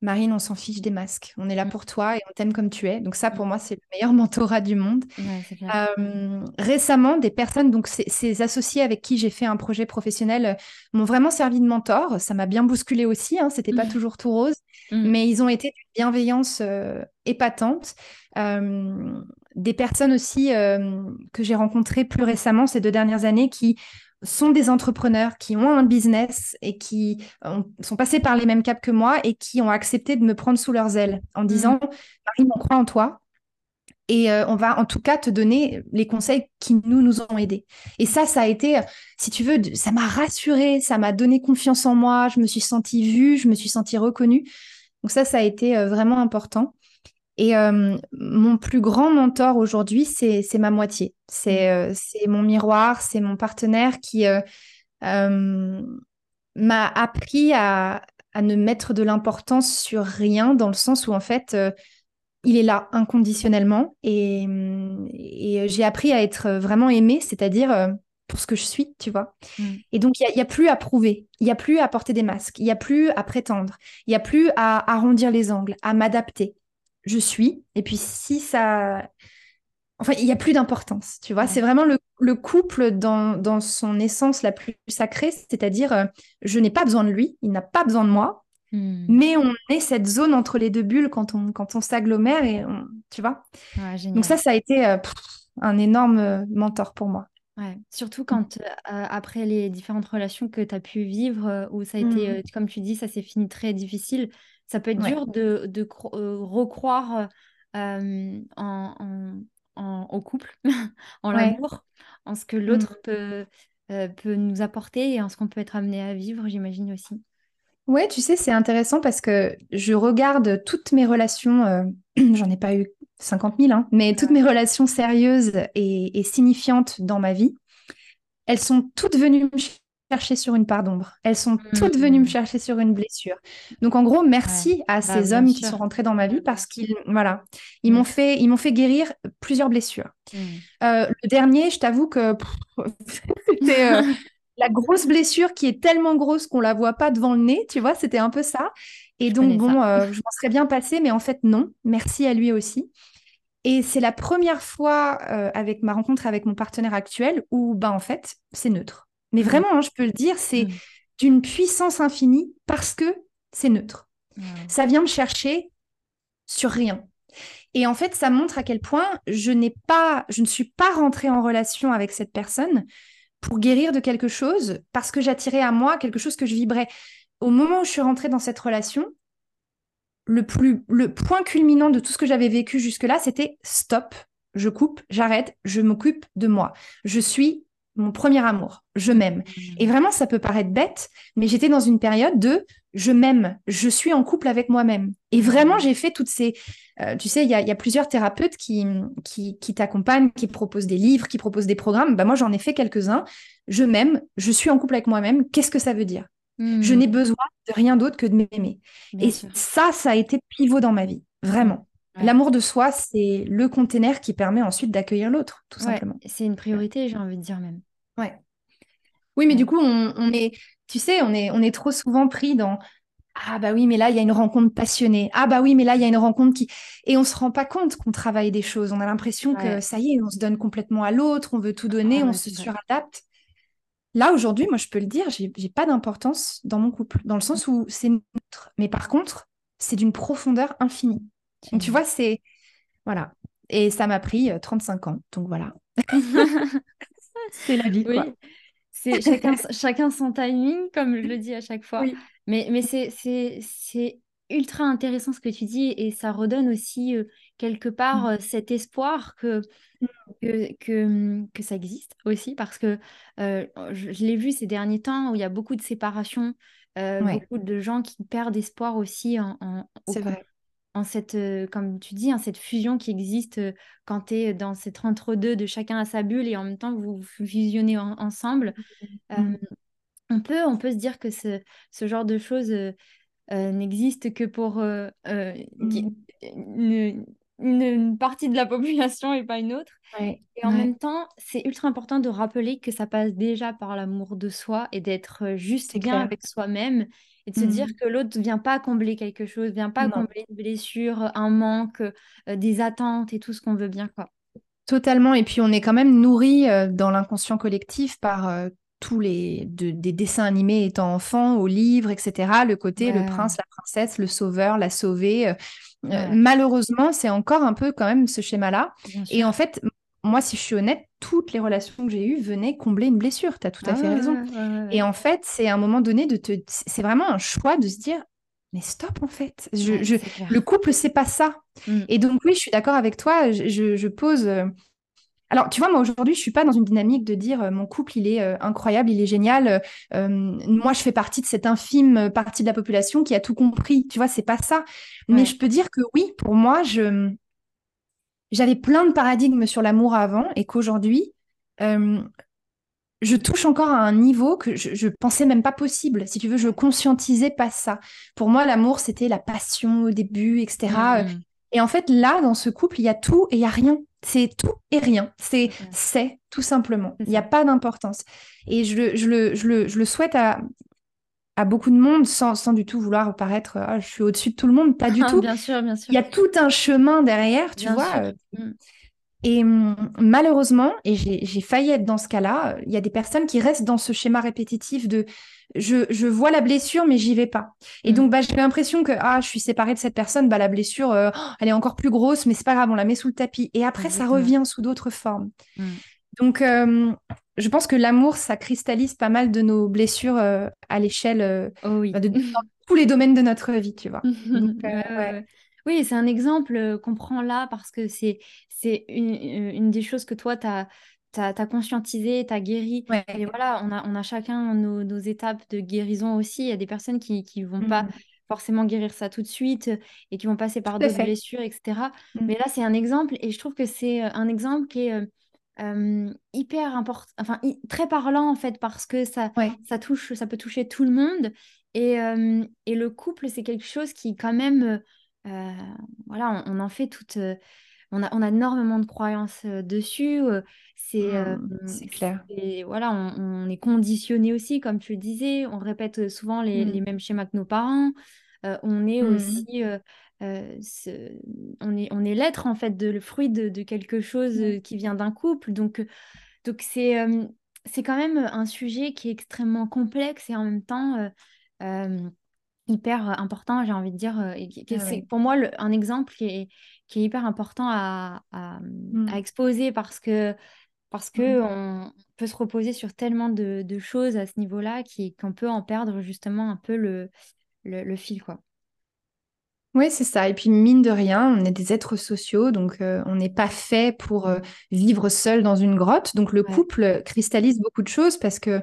Marine, on s'en fiche des masques. On est là mm. pour toi et on t'aime comme tu es. Donc ça, pour mm. moi, c'est le meilleur mentorat du monde. Euh, récemment, des personnes, donc ces, associés avec qui j'ai fait un projet professionnel, euh, m'ont vraiment servi de mentor. Ça m'a bien bousculé aussi. Hein. C'était pas mm. toujours tout rose, mais ils ont été d'une bienveillance euh, épatante. des personnes aussi que j'ai rencontrées plus récemment ces deux dernières années qui sont des entrepreneurs qui ont un business et qui sont passés par les mêmes caps que moi et qui ont accepté de me prendre sous leurs ailes en disant mmh. Marie, on croit en toi, et euh, on va en tout cas te donner les conseils qui nous nous ont aidés. Et ça, ça a été, si tu veux, ça m'a rassurée, ça m'a donné confiance en moi, je me suis sentie vue, je me suis sentie reconnue. Donc ça, ça a été euh, vraiment important. Et euh, mon plus grand mentor aujourd'hui, c'est ma moitié. C'est mon miroir, c'est mon partenaire qui m'a appris à, à, ne mettre de l'importance sur rien, dans le sens où en fait il est là inconditionnellement et, j'ai appris à être vraiment aimée, c'est-à-dire euh, pour ce que je suis, tu vois. Mm. Et donc, il n'y a, plus à prouver, il n'y a plus à porter des masques, il n'y a plus à prétendre, il n'y a plus à arrondir les angles, à m'adapter. Je suis, et puis si ça... Enfin, il n'y a plus d'importance, tu vois. C'est vraiment le, couple dans, son essence la plus sacrée, c'est-à-dire, euh, je n'ai pas besoin de lui, il n'a pas besoin de moi, Hmm. Mais on est cette zone entre les deux bulles quand on, quand on s'agglomère et tu vois. Donc ça, ça a été euh, un énorme euh, mentor pour moi. Ouais. Surtout quand, euh, après les différentes relations que tu as pu vivre, où ça a été, hmm. comme tu dis, ça s'est fini très difficile, ça peut être dur de, de recroire en, en, au couple, en l'amour, en ce que l'autre hmm. peut, peut nous apporter et en ce qu'on peut être amené à vivre, j'imagine aussi. Ouais, tu sais, c'est intéressant parce que je regarde toutes mes relations, euh, j'en ai pas eu 50 000, hein, mais toutes mes relations sérieuses et, signifiantes dans ma vie, elles sont toutes venues me chercher sur une part d'ombre. Elles sont toutes venues me chercher sur une blessure. Donc en gros, merci à bah, ces hommes qui sont rentrés dans ma vie parce qu'ils voilà, ils m'ont mmh. fait ils m'ont fait guérir plusieurs blessures. Mmh. Euh, le dernier, je t'avoue que c'était euh, la grosse blessure qui est tellement grosse qu'on la voit pas devant le nez, tu vois, c'était un peu ça. Et donc, bon, euh, je m'en serais bien passée, mais en fait, non. Merci à lui aussi. Et c'est la première fois avec ma rencontre avec mon partenaire actuel où, ben, en fait, c'est neutre. Mais mmh. vraiment, hein, je peux le dire, c'est mmh. d'une puissance infinie parce que c'est neutre. Ça vient me chercher sur rien. Et en fait, ça montre à quel point je n'ai pas, je ne suis pas rentrée en relation avec cette personne pour guérir de quelque chose parce que j'attirais à moi quelque chose que je vibrais. Au moment où je suis rentrée dans cette relation, le, plus, le point culminant de tout ce que j'avais vécu jusque-là, c'était stop, je coupe, j'arrête, je m'occupe de moi. Je suis mon premier amour, je m'aime. Mmh. Et vraiment, ça peut paraître bête, mais j'étais dans une période de je m'aime, je suis en couple avec moi-même. Et vraiment, mmh. j'ai fait toutes ces... Euh, tu sais, il y, a, plusieurs thérapeutes qui, qui, t'accompagnent, qui proposent des livres, qui proposent des programmes. Bah, moi, j'en ai fait quelques-uns. Je m'aime, je suis en couple avec moi-même. Qu'est-ce que ça veut dire? Je n'ai mmh. besoin de rien d'autre que de m'aimer. Et ça, ça a été pivot dans ma vie, vraiment. L'amour de soi, c'est le container qui permet ensuite d'accueillir l'autre, tout simplement. C'est une priorité, j'ai envie de dire même. Ouais. Oui, mais du coup, on, est, tu sais, on est, on est trop souvent pris dans ah bah oui, mais là, il y a une rencontre passionnée. Ah bah oui, mais là, il y a une rencontre qui... Et on se rend pas compte qu'on travaille des choses. On a l'impression que ça y est, on se donne complètement à l'autre, on veut tout donner, ah on se suradapte. Là, aujourd'hui, moi, je peux le dire, j'ai pas d'importance dans mon couple, dans le sens où c'est neutre. Mais par contre, c'est d'une profondeur infinie. Donc, tu vois, c'est... Voilà. Et ça m'a pris 35 euh, ans. Donc voilà. c'est la vie. Oui. C'est chacun, chacun son timing, comme je le dis à chaque fois. Mais, mais c'est ultra intéressant ce que tu dis et ça redonne aussi euh, quelque part mmh. euh, cet espoir que, mmh. que, que, que, ça existe aussi parce que euh, je, l'ai vu ces derniers temps où il y a beaucoup de séparations, beaucoup de gens qui perdent espoir aussi en, en vrai en cette, euh, comme tu dis, en cette fusion qui existe euh, quand tu es dans cette entre-deux de chacun à sa bulle et en même temps vous fusionnez ensemble. Mmh. Euh, on, peut, on peut se dire que ce, ce genre de choses n'existe que pour mmh. une, une, partie de la population et pas une autre. et en même temps, c'est ultra important de rappeler que ça passe déjà par l'amour de soi et d'être juste bien avec soi-même et de se dire mmh. que l'autre ne vient pas combler quelque chose, vient pas combler une blessure, un manque, euh, des attentes et tout ce qu'on veut bien. quoi. Totalement. Et puis on est quand même nourri euh, dans l'inconscient collectif par euh, tous les des dessins animés étant enfant, aux livres, etc. Le côté le prince, la princesse, le sauveur, la sauvée. malheureusement, c'est encore un peu quand même ce schéma-là. Et en fait, moi, si je suis honnête, toutes les relations que j'ai eues venaient combler une blessure. Tu as tout à ah fait raison. Et en fait, c'est à un moment donné de te. C'est vraiment un choix de se dire mais stop en fait. Je, le couple, c'est pas ça. Mm. Et donc, oui, je suis d'accord avec toi. Je, pose. Euh, alors, tu vois, moi aujourd'hui, je suis pas dans une dynamique de dire euh, mon couple, il est euh, incroyable, il est génial. moi, je fais partie de cette infime partie de la population qui a tout compris. Tu vois, c'est pas ça. Mais je peux dire que oui, pour moi, je j'avais plein de paradigmes sur l'amour avant et qu'aujourd'hui, je touche encore à un niveau que je, je pensais même pas possible. Si tu veux, je conscientisais pas ça. Pour moi, l'amour, c'était la passion au début, etc. Mmh. Et en fait, là, dans ce couple, il y a tout et il y a rien. C'est tout et rien. C'est c'est, tout simplement. Il n'y a pas d'importance. Et je, je, le, je, le, je le souhaite à, à beaucoup de monde sans, sans du tout vouloir paraître ah, je suis au-dessus de tout le monde. Pas du tout. bien sûr, bien sûr. Il y a tout un chemin derrière, tu vois. Euh, mmh. Et hum, malheureusement, et j'ai failli être dans ce cas-là, il y a des personnes qui restent dans ce schéma répétitif de je, je vois la blessure, mais j'y vais pas. Et mm. donc, bah, j'ai l'impression que ah, je suis séparée de cette personne, bah, la blessure, euh, elle est encore plus grosse, mais c'est pas grave, on la met sous le tapis. Et après, ça revient sous d'autres formes. Mm. Donc, euh, je pense que l'amour, ça cristallise pas mal de nos blessures euh, à l'échelle oh oui. de, tous les domaines de notre vie, tu vois. Oui, c'est un exemple qu'on prend là parce que c'est une, une, des choses que toi, tu as, as, conscientisé, tu as guéri. Et voilà, on a, on a chacun nos, nos, étapes de guérison aussi. Il y a des personnes qui ne vont pas mmh. forcément guérir ça tout de suite et qui vont passer par d'autres blessures, etc. Mmh. Mais là, c'est un exemple et je trouve que c'est un exemple qui est hyper important, enfin très parlant en fait parce que ça, ça touche, ça peut toucher tout le monde. Et, et le couple, c'est quelque chose qui quand même euh, voilà, on, en fait toute. Euh, on a, on a énormément de croyances euh, dessus. c'est mmh, clair. Et voilà, on, est conditionné aussi, comme tu le disais. On répète souvent les, mmh. mêmes schémas que nos parents. on est mmh. aussi. On est, on est l'être, en fait, de, le fruit de, quelque chose qui vient d'un couple. Donc, donc c'est, c'est quand même un sujet qui est extrêmement complexe et en même temps hyper important, j'ai envie de dire. Euh, ah c'est pour moi un exemple qui est, qui est hyper important à, à, mmh. exposer parce que parce que mmh. on peut se reposer sur tellement de, de choses à ce niveau-là qu'on peut en perdre justement un peu le, le, fil, quoi. Oui, c'est ça. Et puis, mine de rien, on est des êtres sociaux, donc euh, on n'est pas fait pour euh, vivre seul dans une grotte. Donc, le couple cristallise beaucoup de choses parce que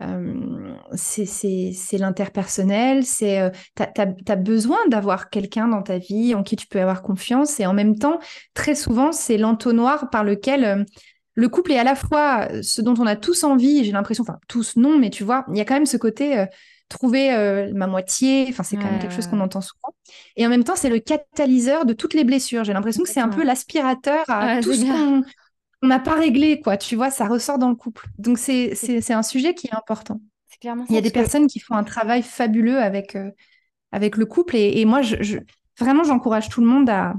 euh, c'est l'interpersonnel, c'est euh, tu as, besoin d'avoir quelqu'un dans ta vie en qui tu peux avoir confiance et en même temps, très souvent, c'est l'entonnoir par lequel le couple est à la fois ce dont on a tous envie, j'ai l'impression, enfin tous non, mais tu vois, il y a quand même ce côté trouver ma moitié, enfin c'est quand même quelque chose qu'on entend souvent. Et en même temps, c'est le catalyseur de toutes les blessures. J'ai l'impression que c'est un peu l'aspirateur à tout ce qu'on on n'a pas réglé, quoi. Tu vois, ça ressort dans le couple. Donc, c'est, un sujet qui est important. Clairement Il y a des personnes qui font un travail fabuleux avec, euh, avec le couple. Et, moi, je, vraiment, j'encourage tout le monde à,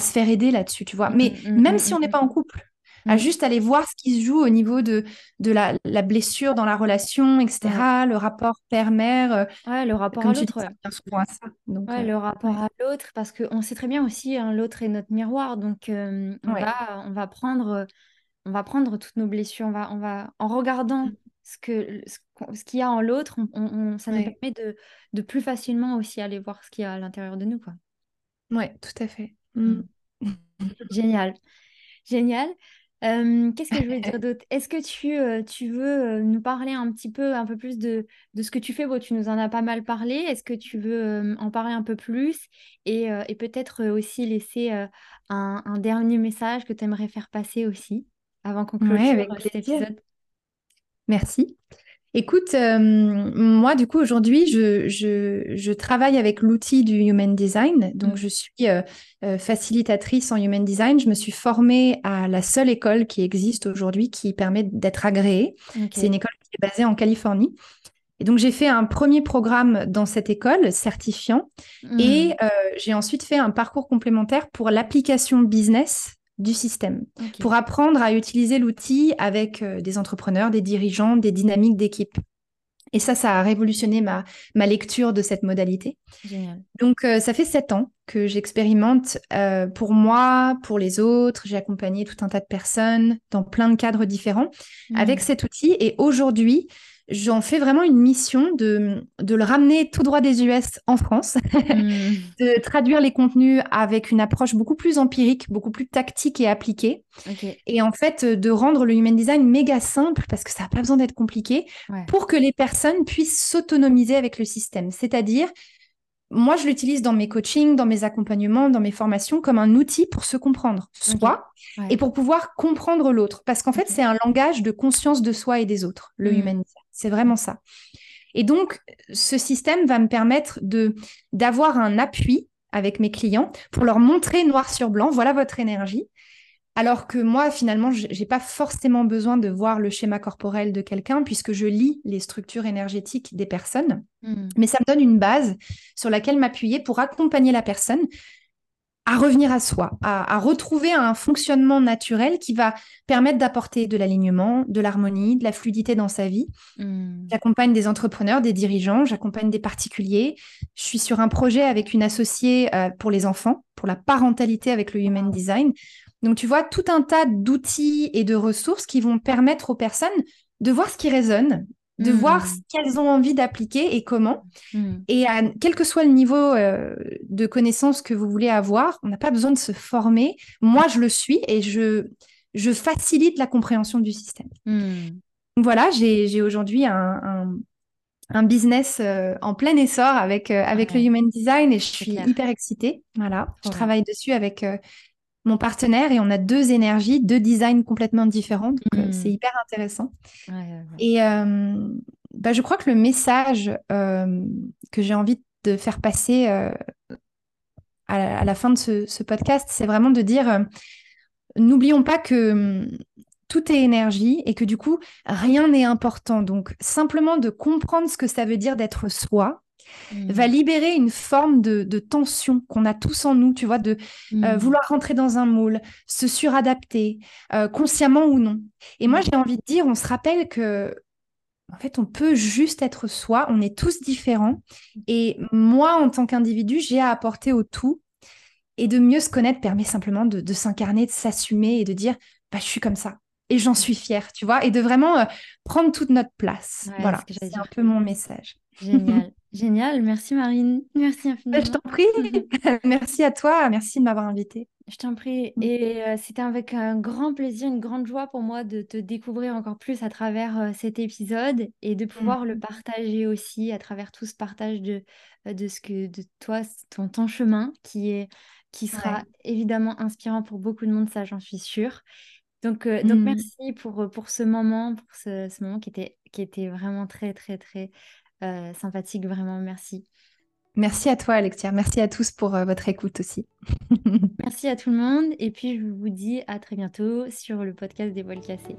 se faire aider là-dessus, tu vois. Mais mm, mm, même mm, si on n'est pas en couple, à juste aller voir ce qui se joue au niveau de, de la, blessure dans la relation, etc., le rapport père-mère. Euh, ouais, le rapport à l'autre. ouais, le rapport à l'autre, parce qu'on sait très bien aussi, hein, l'autre est notre miroir, donc euh, on, va, on va prendre on va prendre toutes nos blessures, on va, on va en regardant mm. ce que ce, qu'il y a en l'autre, on, ça nous permet de, de, plus facilement aussi aller voir ce qu'il y a à l'intérieur de nous. Quoi. Ouais, tout à fait. Mm. Mm. Génial. Qu'est-ce que je veux dire d'autre? Est-ce que tu, euh, tu veux euh, nous parler un petit peu, un peu plus de, de ce que tu fais? Bon, Tu nous en as pas mal parlé. Est-ce que tu veux en parler un peu plus et, et peut-être aussi laisser un, un, dernier message que tu aimerais faire passer aussi avant qu'on clôture avec cet épisode? Merci. Écoute, euh, moi, du coup, aujourd'hui, je, je, travaille avec l'outil du Human Design. Donc, mm. je suis euh, euh, facilitatrice en Human Design. Je me suis formée à la seule école qui existe aujourd'hui qui permet d'être agréée. C'est une école qui est basée en Californie. Et donc, j'ai fait un premier programme dans cette école, certifiant. Mm. Et j'ai ensuite fait un parcours complémentaire pour l'application business du système pour apprendre à utiliser l'outil avec euh, des entrepreneurs, des dirigeants, des dynamiques d'équipe. Et ça, ça a révolutionné ma, ma lecture de cette modalité. Génial. Donc, euh, ça fait sept ans que j'expérimente euh, pour moi, pour les autres. J'ai accompagné tout un tas de personnes dans plein de cadres différents mmh. avec cet outil. Et aujourd'hui, j'en fais vraiment une mission de, de le ramener tout droit des US en France, hmm. de traduire les contenus avec une approche beaucoup plus empirique, beaucoup plus tactique et appliquée. Et en fait, de rendre le human design méga simple, parce que ça n'a pas besoin d'être compliqué, pour que les personnes puissent s'autonomiser avec le système. C'est-à-dire, moi, je l'utilise dans mes coachings, dans mes accompagnements, dans mes formations comme un outil pour se comprendre soi et pour pouvoir comprendre l'autre. Parce qu'en fait, c'est un langage de conscience de soi et des autres, le hmm. human design. C'est vraiment ça. Et donc, ce système va me permettre de d'avoir un appui avec mes clients pour leur montrer noir sur blanc, voilà votre énergie. Alors que moi, finalement, je n'ai pas forcément besoin de voir le schéma corporel de quelqu'un puisque je lis les structures énergétiques des personnes. Hmm. Mais ça me donne une base sur laquelle m'appuyer pour accompagner la personne à revenir à soi, à, retrouver un fonctionnement naturel qui va permettre d'apporter de l'alignement, de l'harmonie, de la fluidité dans sa vie. Hmm. J'accompagne des entrepreneurs, des dirigeants, j'accompagne des particuliers. Je suis sur un projet avec une associée euh, pour les enfants, pour la parentalité avec le Human Design. Donc tu vois, tout un tas d'outils et de ressources qui vont permettre aux personnes de voir ce qui résonne, de voir hmm. ce qu'elles ont envie d'appliquer et comment. Hmm. Et quel que soit le niveau euh, de connaissance que vous voulez avoir, on n'a pas besoin de se former. Moi, je le suis et je, je facilite la compréhension du système. Hmm. Voilà, j'ai aujourd'hui un, un, business euh, en plein essor avec, euh, avec le Human Design et je suis hyper excitée. Voilà, je travaille dessus avec mon partenaire et on a deux énergies, deux designs complètement différents. Donc, euh, c'est hmm. hyper intéressant. Et euh, bah, je crois que le message euh, que j'ai envie de faire passer à, la fin de ce, podcast, c'est vraiment de dire n'oublions pas que hum, tout est énergie et que du coup, rien n'est important. Donc, simplement de comprendre ce que ça veut dire d'être soi, Mm. va libérer une forme de, tension qu'on a tous en nous, tu vois, de euh, mm. vouloir rentrer dans un moule, se suradapter, euh, consciemment ou non. Et moi, mm. j'ai envie de dire, on se rappelle que en fait, on peut juste être soi, on est tous différents. Et moi, en tant qu'individu, j'ai à apporter au tout. Et de mieux se connaître permet simplement de, s'incarner, de s'assumer et de dire, bah, je suis comme ça. Et j'en suis fière, tu vois, et de vraiment euh, prendre toute notre place. voilà, c'est un peu mon message. Génial. Génial, merci Marine, merci infiniment. Je t'en prie, merci à toi, merci de m'avoir invitée. Je t'en prie, mm. et euh, c'était avec un grand plaisir, une grande joie pour moi de te découvrir encore plus à travers euh, cet épisode et de pouvoir le mm. partager aussi à travers tout ce partage de, euh, de ce que de toi, ton, ton chemin qui est qui sera évidemment inspirant pour beaucoup de monde, ça j'en suis sûre. Donc, donc mm. merci pour, pour ce moment, pour ce, ce moment qui était, qui était vraiment très, très, très euh, sympathique, vraiment, merci. Merci à toi, Alexia. Merci à tous pour euh, votre écoute aussi. merci à tout le monde. Et puis, je vous dis à très bientôt sur le podcast des voiles cassées.